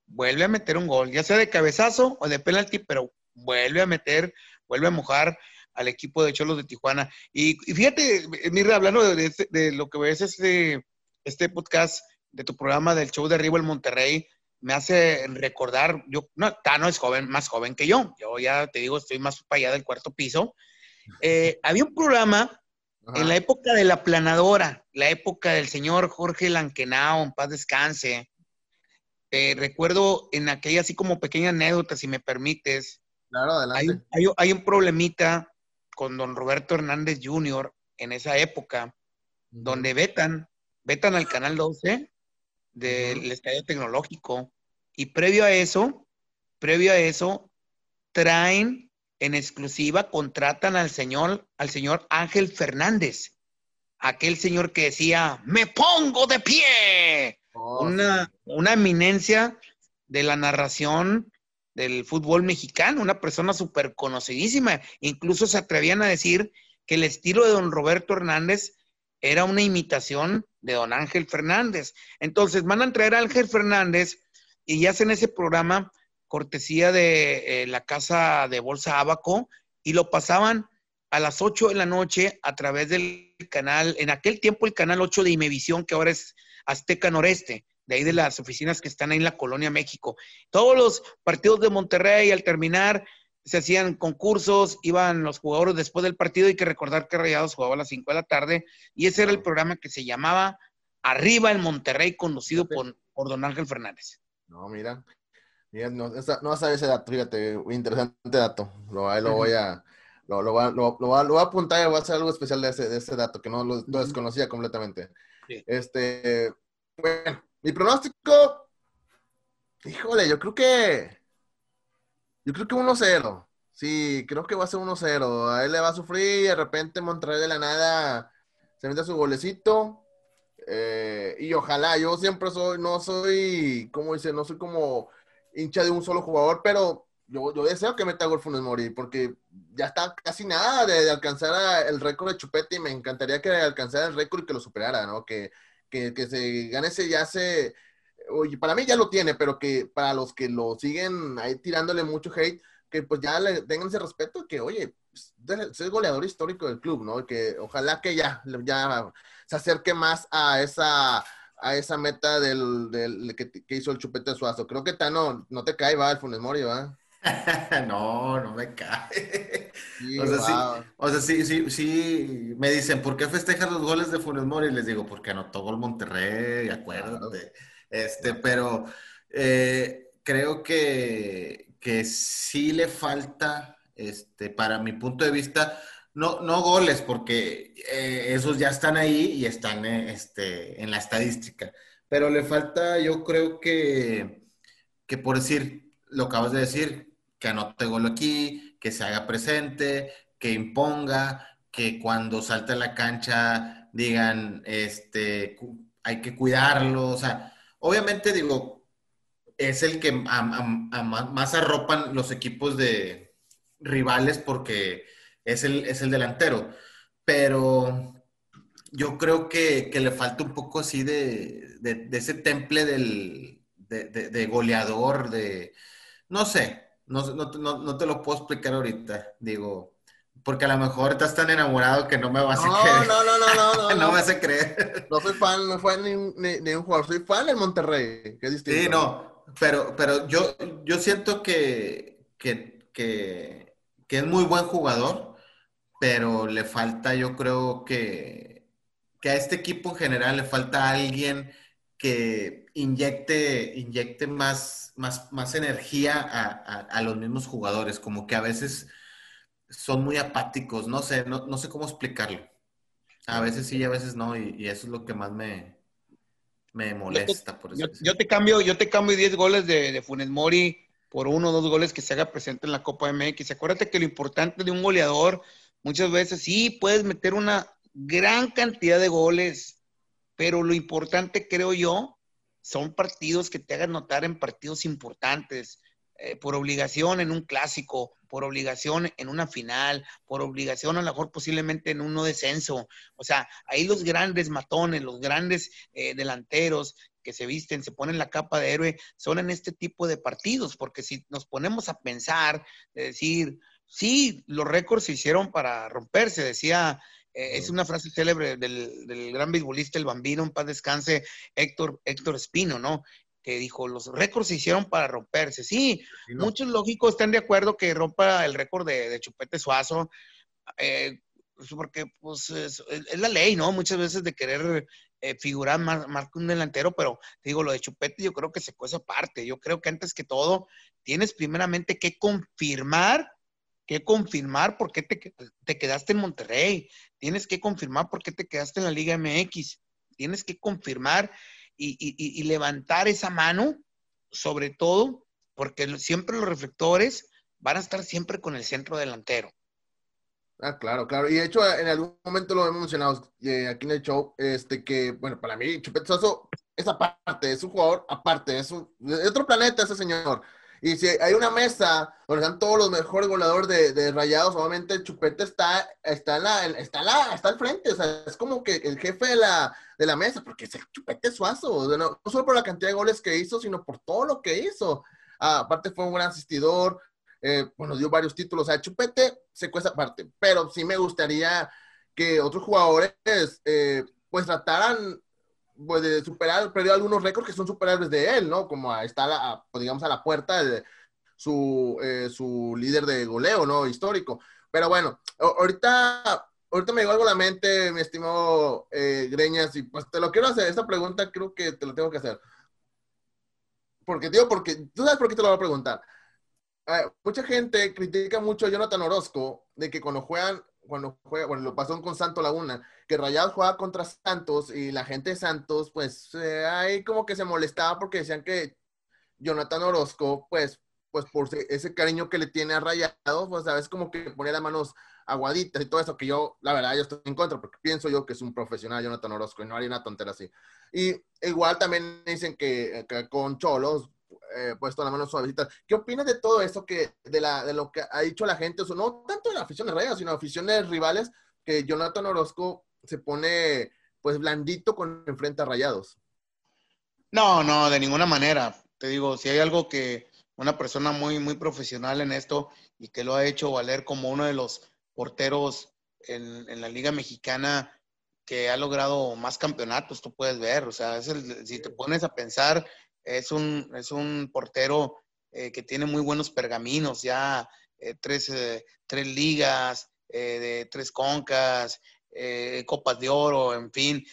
vuelve a meter un gol, ya sea de cabezazo o de penalti, pero vuelve a meter, vuelve a mojar al equipo de Cholos de Tijuana. Y, fíjate, mira, hablando de, lo que ves este, este podcast de tu programa del show de arriba el Monterrey, me hace recordar, yo, no, Tano es joven, más joven que yo, yo ya te digo, estoy más para allá del cuarto piso. Eh, había un programa en la época de la planadora, la época del señor Jorge Lankenau, en paz descanse, eh, recuerdo en aquella así como pequeña anécdota, si me permites. Claro, adelante. Hay, un problemita con don Roberto Hernández Jr. en esa época, donde vetan, vetan al Canal 12 del Estadio Tecnológico. Y previo a eso, previo a eso, traen en exclusiva, contratan al señor, al señor Ángel Fernández, aquel señor que decía, me pongo de pie, Oh, una, una eminencia de la narración del fútbol mexicano, una persona súper conocidísima. Incluso se atrevían a decir que el estilo de don Roberto Hernández era una imitación de don Ángel Fernández. Entonces, van a traer a Ángel Fernández y hacen ese programa cortesía de eh, la casa de Bolsa Abaco y lo pasaban a las 8 de la noche a través del canal, en aquel tiempo el canal 8 de Imevisión, que ahora es Azteca Noreste, de ahí de las oficinas que están ahí en la Colonia México. Todos los partidos de Monterrey al terminar se hacían concursos, iban los jugadores después del partido, hay que recordar que Rayados jugaba a las 5 de la tarde, y ese era el programa que se llamaba Arriba el Monterrey, conducido por, por don Ángel Fernández. No, mira, mira no, no sabes ese dato, fíjate, interesante dato, lo, lo voy a... Lo, lo, lo, lo, voy a apuntar y voy a hacer algo especial de ese, de ese dato que no lo, lo desconocía completamente. Este, bueno, mi pronóstico, híjole, yo creo que, yo creo que 1-0. Sí, creo que va a ser 1-0. A él le va a sufrir y de repente Monterrey de la nada se mete su golecito. Eh, y ojalá, yo siempre soy, no soy, como dice, no soy como hincha de un solo jugador, pero yo, yo deseo que meta gol Funes Mori, porque ya está casi nada de, alcanzar el récord de Chupete y me encantaría que alcanzara el récord y que lo superara, ¿no? Que, que, que se gane ese, ya se, oye, para mí ya lo tiene, pero que para los que lo siguen ahí tirándole mucho hate, que pues ya le tengan ese respeto, que oye, pues, es goleador histórico del club, ¿no? Que ojalá que ya, ya se acerque más a esa a esa meta del, del que, que, hizo el chupete Suazo. Creo que Tano no te cae, va, el Funes Mori, va. no, no me cae. o, sea, sí, o, sea, sí, sí, sí, me dicen, ¿por qué festejas los goles de Funes Mori? Y les digo, porque anotó gol Monterrey, acuérdate. Este, pero eh, creo que, que sí le falta, este, para mi punto de vista, no, no goles, porque eh, esos ya están ahí y están eh, este, en la estadística. Pero le falta, yo creo que, que por decir, lo acabas de decir, que anote gol aquí, que se haga presente, que imponga, que cuando salte a la cancha digan, este, hay que cuidarlo, o sea, obviamente digo, es el que más arropan los equipos de rivales porque es el, es el delantero, pero yo creo que, le falta un poco así de, ese temple del, de, goleador, de, no sé, no, no, te lo puedo explicar ahorita, digo, porque a lo mejor estás tan enamorado que no me vas a creer. No, no, no, no, no. no, me vas a creer. No soy fan, no soy ni, ni, un jugador, soy fan del Monterrey, es distinto. Sí, no, pero, pero yo, yo siento que, que, que, que es muy buen jugador, pero le falta, yo creo que, que a este equipo en general le falta alguien que inyecte, inyecte más, más, más energía a, a los mismos jugadores, como que a veces son muy apáticos, no sé, no, sé cómo explicarlo. A veces sí, a veces no, y, eso es lo que más me, me molesta. Yo te, por yo, te cambio, yo te cambio 10 goles de, de, Funes Mori por uno o dos goles que se haga presente en la Copa MX. Acuérdate que lo importante de un goleador, muchas veces sí puedes meter una gran cantidad de goles, pero lo importante, creo yo, son partidos que te hagan notar en partidos importantes, eh, por obligación en un clásico, por obligación en una final, por obligación a lo mejor posiblemente en un no descenso. O sea, ahí los grandes matones, los grandes eh, delanteros que se visten, se ponen la capa de héroe, son en este tipo de partidos, porque si nos ponemos a pensar, de decir, sí, los récords se hicieron para romperse, decía eh, es una frase célebre del, del, gran beisbolista, el bambino, en paz descanse, Héctor, Héctor Espino, ¿no? Que dijo, los récords se hicieron para romperse. Sí, muchos lógicos están de acuerdo que rompa el récord de, Chupete Suazo, eh, pues, porque pues es, la ley, ¿no? Muchas veces de querer eh, figurar más, que un delantero, pero digo, lo de Chupete yo creo que se cuesta aparte. Yo creo que antes que todo tienes primeramente que confirmar, que confirmar por qué te, te quedaste en Monterrey, tienes que confirmar por qué te quedaste en la Liga MX, tienes que confirmar y, levantar esa mano, sobre todo, porque siempre los reflectores van a estar siempre con el centro delantero. Ah, claro, claro. Y de hecho, en algún momento lo hemos mencionado eh, aquí en el show, este que, bueno, para mí, Chupete Soso es aparte, es un jugador aparte, es, un, de otro planeta ese señor. Y si hay una mesa donde están todos los mejores goleadores de, rayados, obviamente Chupete está, está, la, está, la, está al frente, o sea, es como que el jefe de la, de la mesa, porque es el Chupete Suazo, no, solo por la cantidad de goles que hizo, sino por todo lo que hizo. Aparte fue un gran asistidor, eh, bueno, dio varios títulos, o sea, Chupete se cuesta aparte, pero sí me gustaría que otros jugadores, eh, pues trataran pues, de superar, perdió algunos récords que son superables de él, ¿no? Como está, la, digamos, a la puerta de su, eh, su líder de goleo, ¿no? Histórico. Pero bueno, ahorita, ahorita me llegó algo a la mente, mi estimado eh, Greñas, y pues te lo quiero hacer. Esta pregunta creo que te lo tengo que hacer. Porque, digo, porque, tú sabes por qué te lo voy a preguntar. Eh, mucha gente critica mucho a Jonathan Orozco de que cuando juegan cuando juega, bueno, lo pasó con Santo Laguna, que Rayados jugaba contra Santos y la gente de Santos, pues eh, ahí como que se molestaba porque decían que Jonathan Orozco, pues, pues por ese cariño que le tiene a Rayados, pues a veces como que ponía las manos aguaditas y todo eso, que yo, la verdad, yo estoy en contra, porque pienso yo que es un profesional Jonathan Orozco y no haría una tontera así. Y igual también dicen que, que con Cholos, eh, puesto la mano suavecita. ¿Qué opinas de todo eso que, de, la, de lo que ha dicho la gente? O no tanto de la afición de Rayas, sino de aficiones rivales, que Jonathan Orozco se pone pues blandito con enfrente a Rayados. No, no, de ninguna manera. Te digo, si hay algo que una persona muy, muy profesional en esto y que lo ha hecho valer como uno de los porteros en, en la Liga Mexicana que ha logrado más campeonatos, tú puedes ver, o sea, es el, si te pones a pensar es un, es un portero eh, que tiene muy buenos pergaminos, ya eh, tres, eh, tres, ligas, de tres concas, copas de oro, en fin.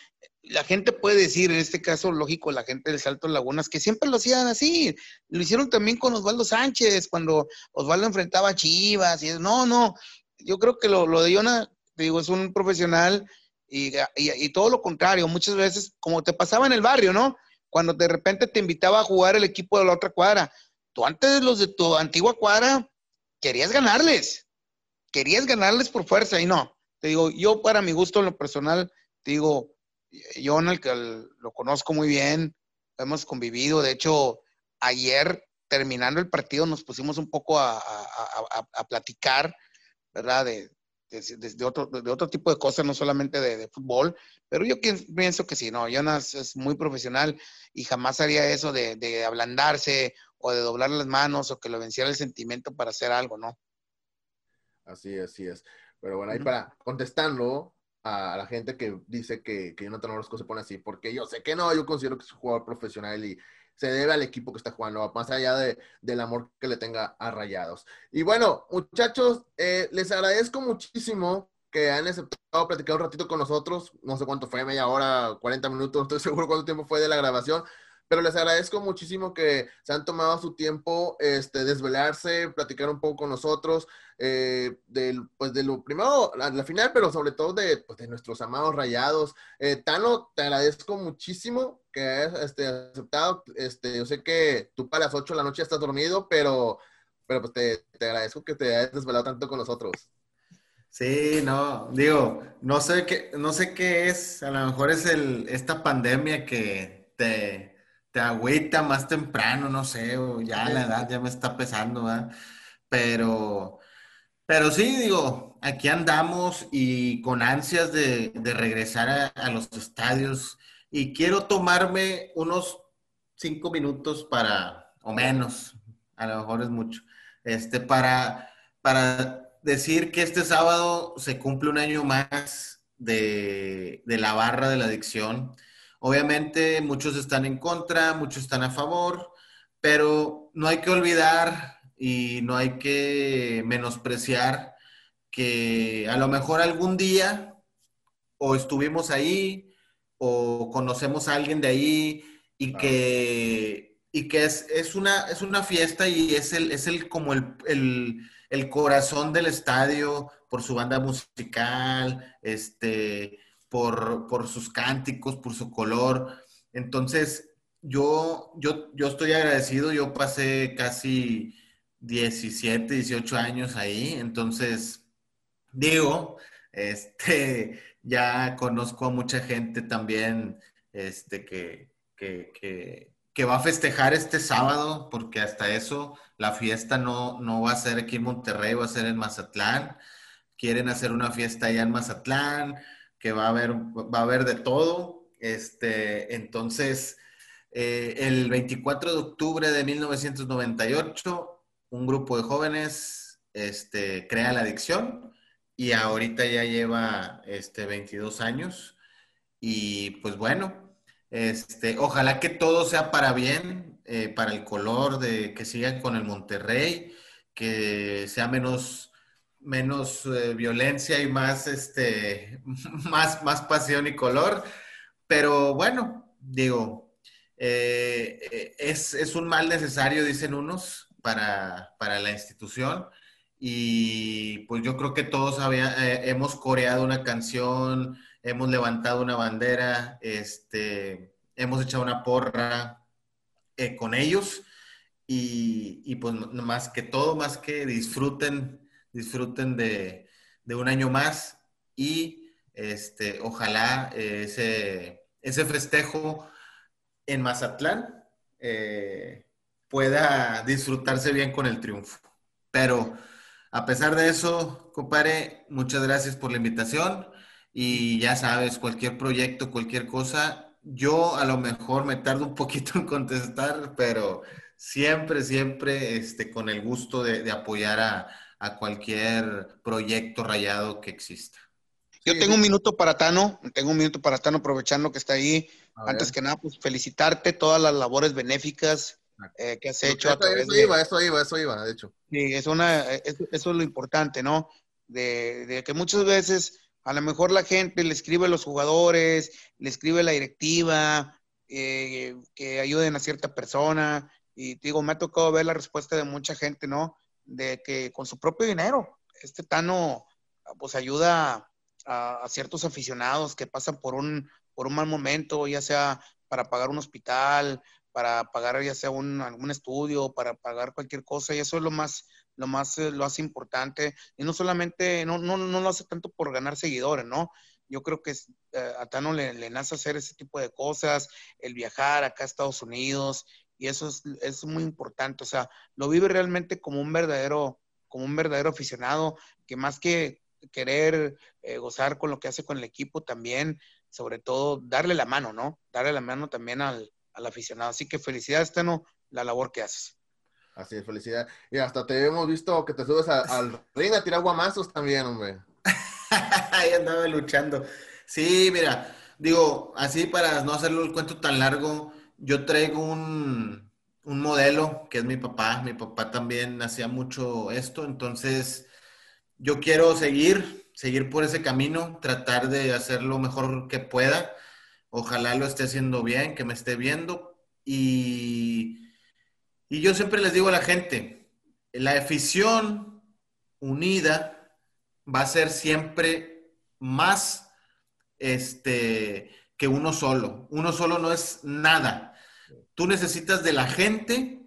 La gente puede decir, en este caso, lógico, la gente del Salto Lagunas, que siempre lo hacían así. Lo hicieron también con Osvaldo Sánchez, cuando Osvaldo enfrentaba a Chivas. Y no, no. Yo creo que lo, lo de Yona, digo, es un profesional y, y, todo lo contrario. Muchas veces, como te pasaba en el barrio, ¿no? Cuando de repente te invitaba a jugar el equipo de la otra cuadra. Tú antes los de tu antigua cuadra querías ganarles, querías ganarles por fuerza y no. Te digo, yo para mi gusto en lo personal, te digo, yo en el que lo conozco muy bien, hemos convivido, de hecho, ayer terminando el partido nos pusimos un poco a, platicar, ¿verdad? De, de, otro, de otro tipo de cosas, no solamente de, fútbol, pero yo pienso que sí, no, Jonas es muy profesional y jamás haría eso de, ablandarse o de doblar las manos o que lo venciera el sentimiento para hacer algo, ¿no? Así es, así es. Pero bueno, ahí para contestarlo a, la gente que dice que, que Jonathan Orozco se pone así, porque yo sé que no, yo considero que es un jugador profesional y se debe al equipo que está jugando, más allá de, del amor que le tenga a Rayados. Y bueno, muchachos, eh, les agradezco muchísimo que han aceptado platicar un ratito con nosotros. No sé cuánto fue, media hora, 40 minutos, no estoy seguro cuánto tiempo fue de la grabación, pero les agradezco muchísimo que se han tomado su tiempo, este, desvelarse, platicar un poco con nosotros, eh, del, pues de lo primero, la, final, pero sobre todo de, pues, de nuestros amados rayados. Eh, Tano, te agradezco muchísimo que hayas este, aceptado. Este, yo sé que tú para las 8 de la noche estás dormido, pero, pero pues te, te agradezco que te hayas desvelado tanto con nosotros. Sí, no, digo, no sé qué, no sé qué es, a lo mejor es el, esta pandemia que te, te agüita más temprano, no sé, ya la edad ya me está pesando, ¿verdad? Pero, pero sí, digo, aquí andamos y con ansias de, regresar a, los estadios y quiero tomarme unos cinco minutos para, o menos, a lo mejor es mucho, este, para, para decir que este sábado se cumple un año más de, de la barra de la adicción Obviamente muchos están en contra, muchos están a favor, pero no hay que olvidar y no hay que menospreciar que a lo mejor algún día o estuvimos ahí o conocemos a alguien de ahí y que, y que es, una, es una fiesta y es el, es el como el, el corazón del estadio por su banda musical, este, por, sus cánticos, por su color. Entonces, yo, yo, yo estoy agradecido, yo pasé casi 17, 18 años ahí, entonces, digo, este, ya conozco a mucha gente también, este, que, que, va a festejar este sábado, porque hasta eso la fiesta no, no va a ser aquí en Monterrey, va a ser en Mazatlán. Quieren hacer una fiesta allá en Mazatlán, que va a haber, va a haber de todo. Este, entonces, eh, el 24 de octubre de 1998, un grupo de jóvenes este, crea la adicción y ahorita ya lleva este, 22 años. Y pues bueno, este, ojalá que todo sea para bien, eh, para el color de que sigan con el Monterrey, que sea menos menos eh, violencia y más, este, más, más pasión y color. Pero bueno, digo, eh, eh, es, un mal necesario, dicen unos, para, la institución. Y pues yo creo que todos hemos coreado una canción, hemos levantado una bandera, este, hemos echado una porra con ellos. Y pues más que todo, más que disfruten disfruten de, un año más y este, ojalá eh, ese, ese festejo en Mazatlán eh, pueda disfrutarse bien con el triunfo. Pero a pesar de eso, compadre, muchas gracias por la invitación y ya sabes, cualquier proyecto, cualquier cosa, yo a lo mejor me tardo un poquito en contestar, pero siempre, siempre este, con el gusto de apoyar a, a cualquier proyecto rayado que exista. Yo tengo un minuto para Tano, tengo un minuto para Tano, aprovechando que está ahí. Antes que nada, pues felicitarte todas las labores benéficas eh, que has hecho. Eso, eso iba, eso iba, eso iba, de hecho. Sí, es una, eso, es lo importante, ¿no? De, que muchas veces a lo mejor la gente le escribe a los jugadores, le escribe a la directiva, eh, que ayuden a cierta persona. Y digo, me ha tocado ver la respuesta de mucha gente, ¿no? De que con su propio dinero, este Tano pues ayuda a, ciertos aficionados que pasan por un, por un mal momento, ya sea para pagar un hospital, para pagar ya sea un, algún estudio, para pagar cualquier cosa, y eso es lo más, lo más, eh, lo hace importante, y no solamente, no, no, no lo hace tanto por ganar seguidores, ¿no? yo creo que eh, a Tano le, nace hacer ese tipo de cosas, el viajar acá a Estados Unidos, y eso es, muy importante, o sea, lo vive realmente como un verdadero, como un verdadero aficionado, que más que querer eh, gozar con lo que hace con el equipo, también, sobre todo, darle la mano, ¿no? Darle la mano también al, aficionado. Así que felicidades, Tano, la labor que haces. Así es, felicidad. Y hasta te hemos visto que te subes al ring a tirar guamazos también, hombre. Ahí andaba luchando. Sí, mira, digo, así para no hacerlo el cuento tan largo, yo traigo un, un modelo que es mi papá. Mi papá también hacía mucho esto, entonces yo quiero seguir, seguir por ese camino, tratar de hacer lo mejor que pueda. Ojalá lo esté haciendo bien, que me esté viendo. Y, y yo siempre les digo a la gente, la afición unida va a ser siempre más este, que uno solo. Uno solo no es nada. Tú necesitas de la gente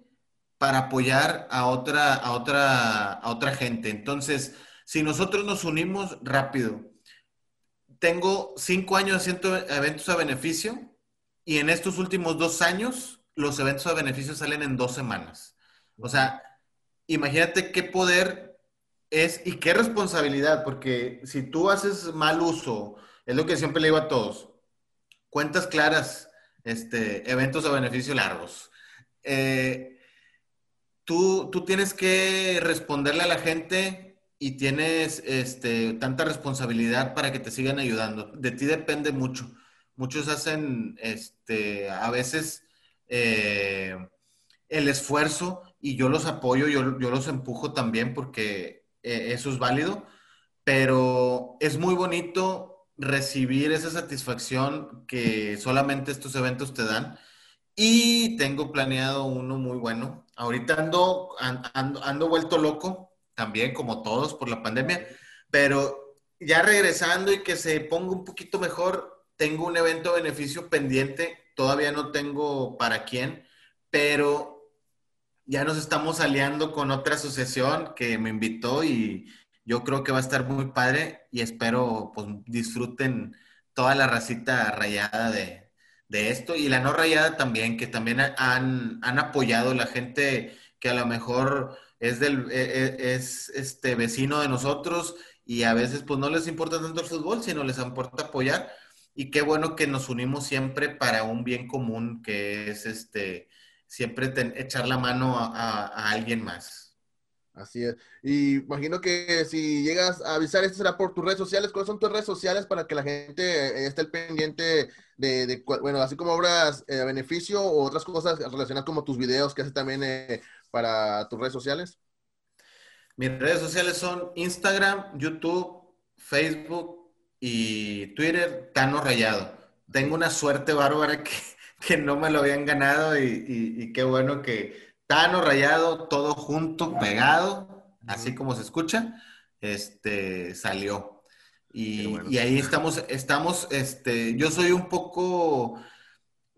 para apoyar a otra, a otra, a otra gente. Entonces, si nosotros nos unimos rápido, tengo cinco años haciendo eventos a beneficio y en estos últimos dos años los eventos a beneficio salen en dos semanas. O sea, imagínate qué poder es, y qué responsabilidad, porque si tú haces mal uso, es lo que siempre le digo a todos, cuentas claras, este, eventos a beneficio largos. Eh, tú, tú tienes que responderle a la gente y tienes este, tanta responsabilidad para que te sigan ayudando. De ti depende mucho. Muchos hacen este, a veces eh, el esfuerzo y yo los apoyo, yo, yo los empujo también porque eh, eso es válido, pero es muy bonito recibir esa satisfacción que solamente estos eventos te dan. Y tengo planeado uno muy bueno. Ahorita ando, ando, vuelto loco, también como todos por la pandemia, pero ya regresando y que se ponga un poquito mejor, tengo un evento beneficio pendiente, todavía no tengo para quién, pero ya nos estamos aliando con otra asociación que me invitó y yo creo que va a estar muy padre y espero pues disfruten toda la racita rayada de, esto y la no rayada también, que también han, han apoyado la gente que a lo mejor es del e, e, es este vecino de nosotros y a veces pues no les importa tanto el fútbol, sino les importa apoyar y qué bueno que nos unimos siempre para un bien común que es este siempre echar la mano a, alguien más. Así es. Y imagino que si llegas a avisar, esto será por tus redes sociales. ¿Cuáles son tus redes sociales para que la gente eh, esté pendiente de, bueno, así como obras eh, a beneficio o otras cosas relacionadas como tus videos que haces también eh, para tus redes sociales? Mis redes sociales son Instagram, YouTube, Facebook y Twitter, Tano Rayado. Tengo una suerte bárbara que no me lo habían ganado y, qué bueno que Tano Rayado, todo junto, pegado, así como se escucha, este, salió. Y, ahí estamos, estamos, este, yo soy un poco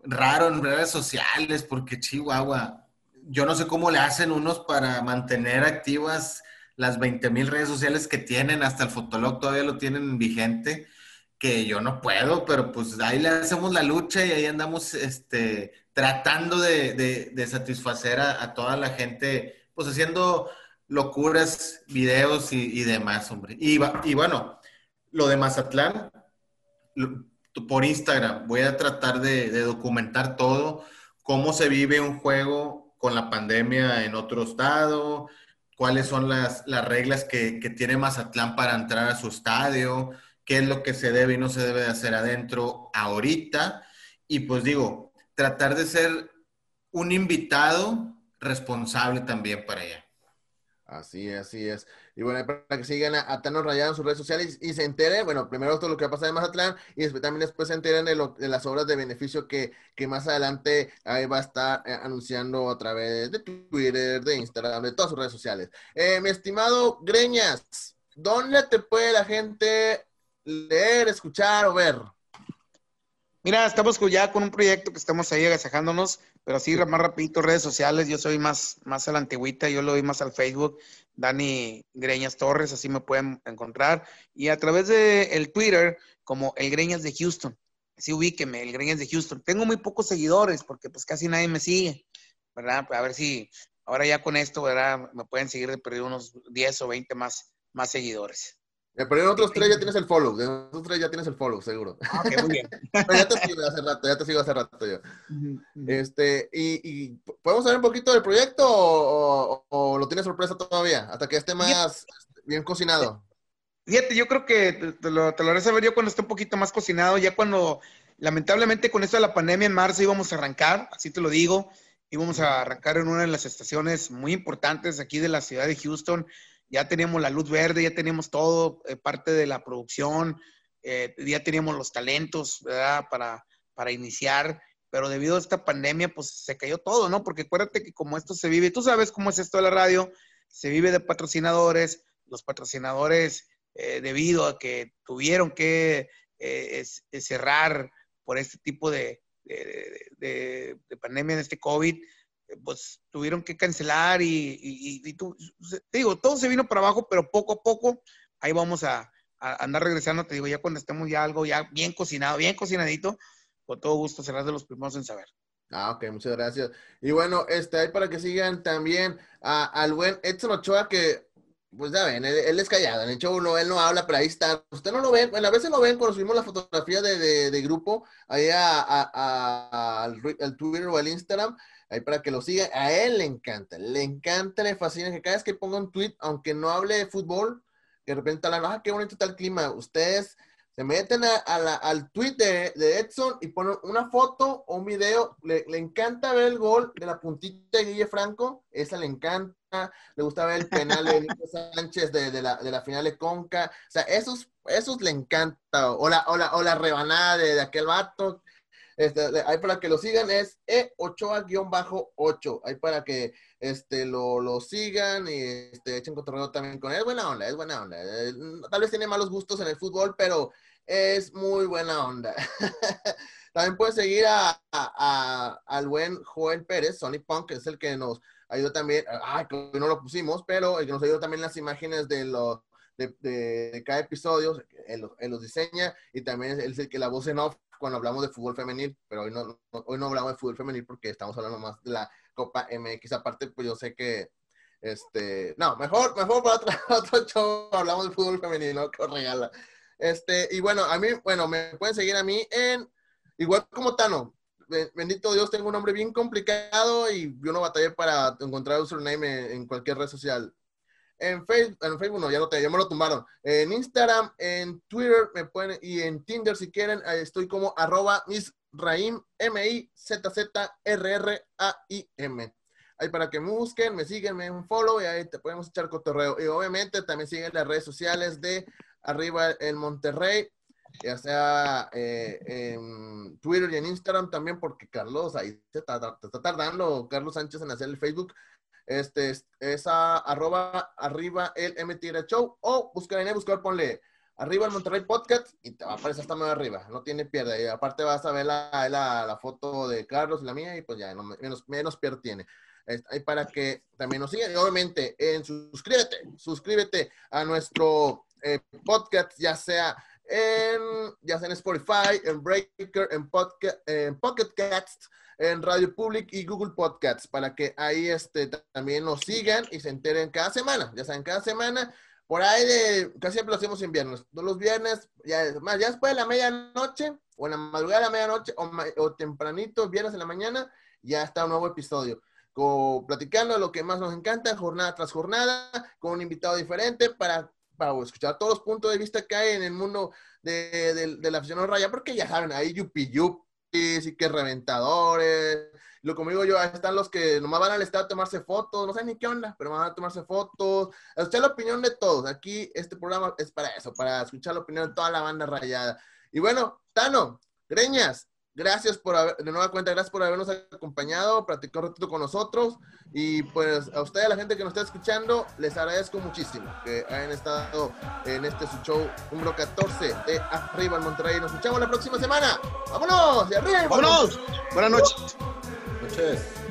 raro en redes sociales porque Chihuahua, yo no sé cómo le hacen unos para mantener activas las 20 mil redes sociales que tienen, hasta el Fotolog todavía lo tienen vigente que yo no puedo, pero pues ahí le hacemos la lucha y ahí andamos este, tratando de, satisfacer a, toda la gente, pues haciendo locuras, videos y, demás, hombre. Y, y, bueno, lo de Mazatlán, por Instagram, voy a tratar de, documentar todo, cómo se vive un juego con la pandemia en otro estado, cuáles son las, las reglas que, que tiene Mazatlán para entrar a su estadio qué es lo que se debe y no se debe de hacer adentro ahorita. Y pues digo, tratar de ser un invitado responsable también para allá. Así es, así es. Y bueno, para que sigan a, Tano Rayado en sus redes sociales y, se enteren, bueno, primero todo lo que va a pasar en Mazatlán y después, también después se enteren de, lo, de las obras de beneficio que, que, más adelante va a estar eh, anunciando a través de Twitter, de Instagram, de todas sus redes sociales. Eh, mi estimado Greñas, ¿dónde te puede la gente leer, escuchar o ver? Mira, estamos ya con un proyecto que estamos ahí agasajándonos pero sí, más rapidito, redes sociales, yo soy más, más a la antigüita, yo lo doy más al Facebook, Dani Greñas Torres, así me pueden encontrar, y a través de el Twitter, como el Greñas de Houston, así ubíqueme, el Greñas de Houston. Tengo muy pocos seguidores, porque pues casi nadie me sigue, ¿verdad? A ver si ahora ya con esto, ¿verdad? Me pueden seguir de perder unos 10 o 20 más, más seguidores. Pero en otros tres ya tienes el follow. De otros tres ya tienes el follow, seguro. Ah, ok, muy bien. Pero ya te sigo hace rato, ya te sigo hace rato yo. Este, y, ¿podemos saber un poquito del proyecto o, lo tienes sorpresa todavía? Hasta que esté más bien cocinado. Fíjate, yo creo que te, lo, te lo haré saber yo cuando esté un poquito más cocinado, ya cuando, lamentablemente con esto de la pandemia en marzo íbamos a arrancar, así te lo digo, íbamos a arrancar en una de las estaciones muy importantes aquí de la ciudad de Houston, ya teníamos la luz verde, ya teníamos todo, eh, parte de la producción, eh, ya teníamos los talentos, ¿verdad? Para, para iniciar, pero debido a esta pandemia, pues se cayó todo, ¿no? Porque acuérdate que como esto se vive, tú sabes cómo es esto de la radio, se vive de patrocinadores, los patrocinadores, eh, debido a que tuvieron que cerrar por este tipo de, de, de pandemia, de este COVID, pues tuvieron que cancelar y, tú, te digo, todo se vino para abajo, pero poco a poco ahí vamos a, andar regresando, te digo, ya cuando estemos ya algo ya bien cocinado, bien cocinadito, con todo gusto serás de los primeros en saber. Ah, ok, muchas gracias. Y bueno, este, ahí para que sigan también al buen Edson Ochoa, que, pues ya ven, él, es callado, en el show no, él no habla, pero ahí está. Usted no lo ven, bueno, a veces lo ven cuando subimos la fotografía de, grupo, ahí al Twitter o al Instagram, ahí para que lo sigan. A él le encanta, le encanta, le fascina que cada vez que ponga un tweet, aunque no hable de fútbol, que de repente hablan, ah, qué bonito está el clima. Ustedes se meten a, al tweet de, Edson y ponen una foto o un video. Le, encanta ver el gol de la puntita de Guille Franco, esa le encanta. Le gusta ver el penal de Nico Sánchez de, la, final de Conca. O sea, esos, esos le encanta. O la, o la, rebanada de, de aquel vato este, ahí para que lo sigan es E8A-8. Ahí para que este, lo, lo sigan y este, echen cotorreo también con él. Es buena onda, es buena onda. Eh, tal vez tiene malos gustos en el fútbol, pero es muy buena onda. también puedes seguir a, al buen Joel Pérez, Sonic Punk, que es el que nos ayudó también. Ay, que no lo pusimos, pero el que nos ayudó también las imágenes de los. De, cada episodio, él, él, los diseña y también es el que la voz en off cuando hablamos de fútbol femenil, pero hoy no, hoy no hablamos de fútbol femenil porque estamos hablando más de la Copa MX. Aparte, pues yo sé que, este, no, mejor, mejor para otro, otro show hablamos de fútbol femenil, ¿no? Que regala. Este, y bueno, a mí, bueno, me pueden seguir a mí en, igual como Tano, bendito Dios, tengo un nombre bien complicado y yo no batallé para encontrar username en cualquier red social en Facebook, en Facebook no, ya, no te, ya me lo tumbaron. En Instagram, en Twitter, me pueden, y en Tinder si quieren, estoy como arroba M-I-Z-Z-R-R-A-I-M. Ahí para que me busquen, me siguen, me un follow y ahí te podemos echar cotorreo. Y obviamente también siguen las redes sociales de Arriba en Monterrey, ya sea eh, en Twitter y en Instagram también, porque Carlos ahí se está tardando, Carlos Sánchez en hacer el Facebook este, es a, arroba arriba el MTR Show o busca en el buscar, ponle arriba el Monterrey Podcast y te va a aparecer hasta más arriba, no tiene pierde. Y aparte vas a ver la, la, foto de Carlos y la mía y pues ya menos, menos pierde tiene. Ahí para que también nos sigan y obviamente en suscríbete, suscríbete a nuestro eh, podcast, ya sea en, ya sea en Spotify, en Breaker, en, podcast, en Pocket Cast, en Radio Public y Google Podcasts para que ahí este, también nos sigan y se enteren cada semana. Ya saben, cada semana, por ahí de, casi siempre lo hacemos en viernes. Todos los viernes, ya, más, ya después de la medianoche, o en la madrugada de la medianoche, o, o tempranito, viernes en la mañana, ya está un nuevo episodio. platicando lo que más nos encanta, jornada tras jornada, con un invitado diferente para, para escuchar todos los puntos de vista que hay en el mundo de, de, la afición raya, porque ya saben, ahí yupi yup, y que reventadores. Lo como digo yo, están los que nomás van al estado a tomarse fotos, no sé ni qué onda, pero van a tomarse fotos, escuchar la opinión de todos. Aquí este programa es para eso, para escuchar la opinión de toda la banda rayada. Y bueno, Tano, Greñas, gracias por haber, de nueva cuenta, gracias por habernos acompañado, practicado un ratito con nosotros. Y pues a ustedes, a la gente que nos está escuchando, les agradezco muchísimo que hayan estado en este su show número 14 de Arriba en Monterrey. Nos escuchamos la próxima semana. ¡Vámonos! ¡Y arriba! ¡Vámonos! Buenas noches. noches.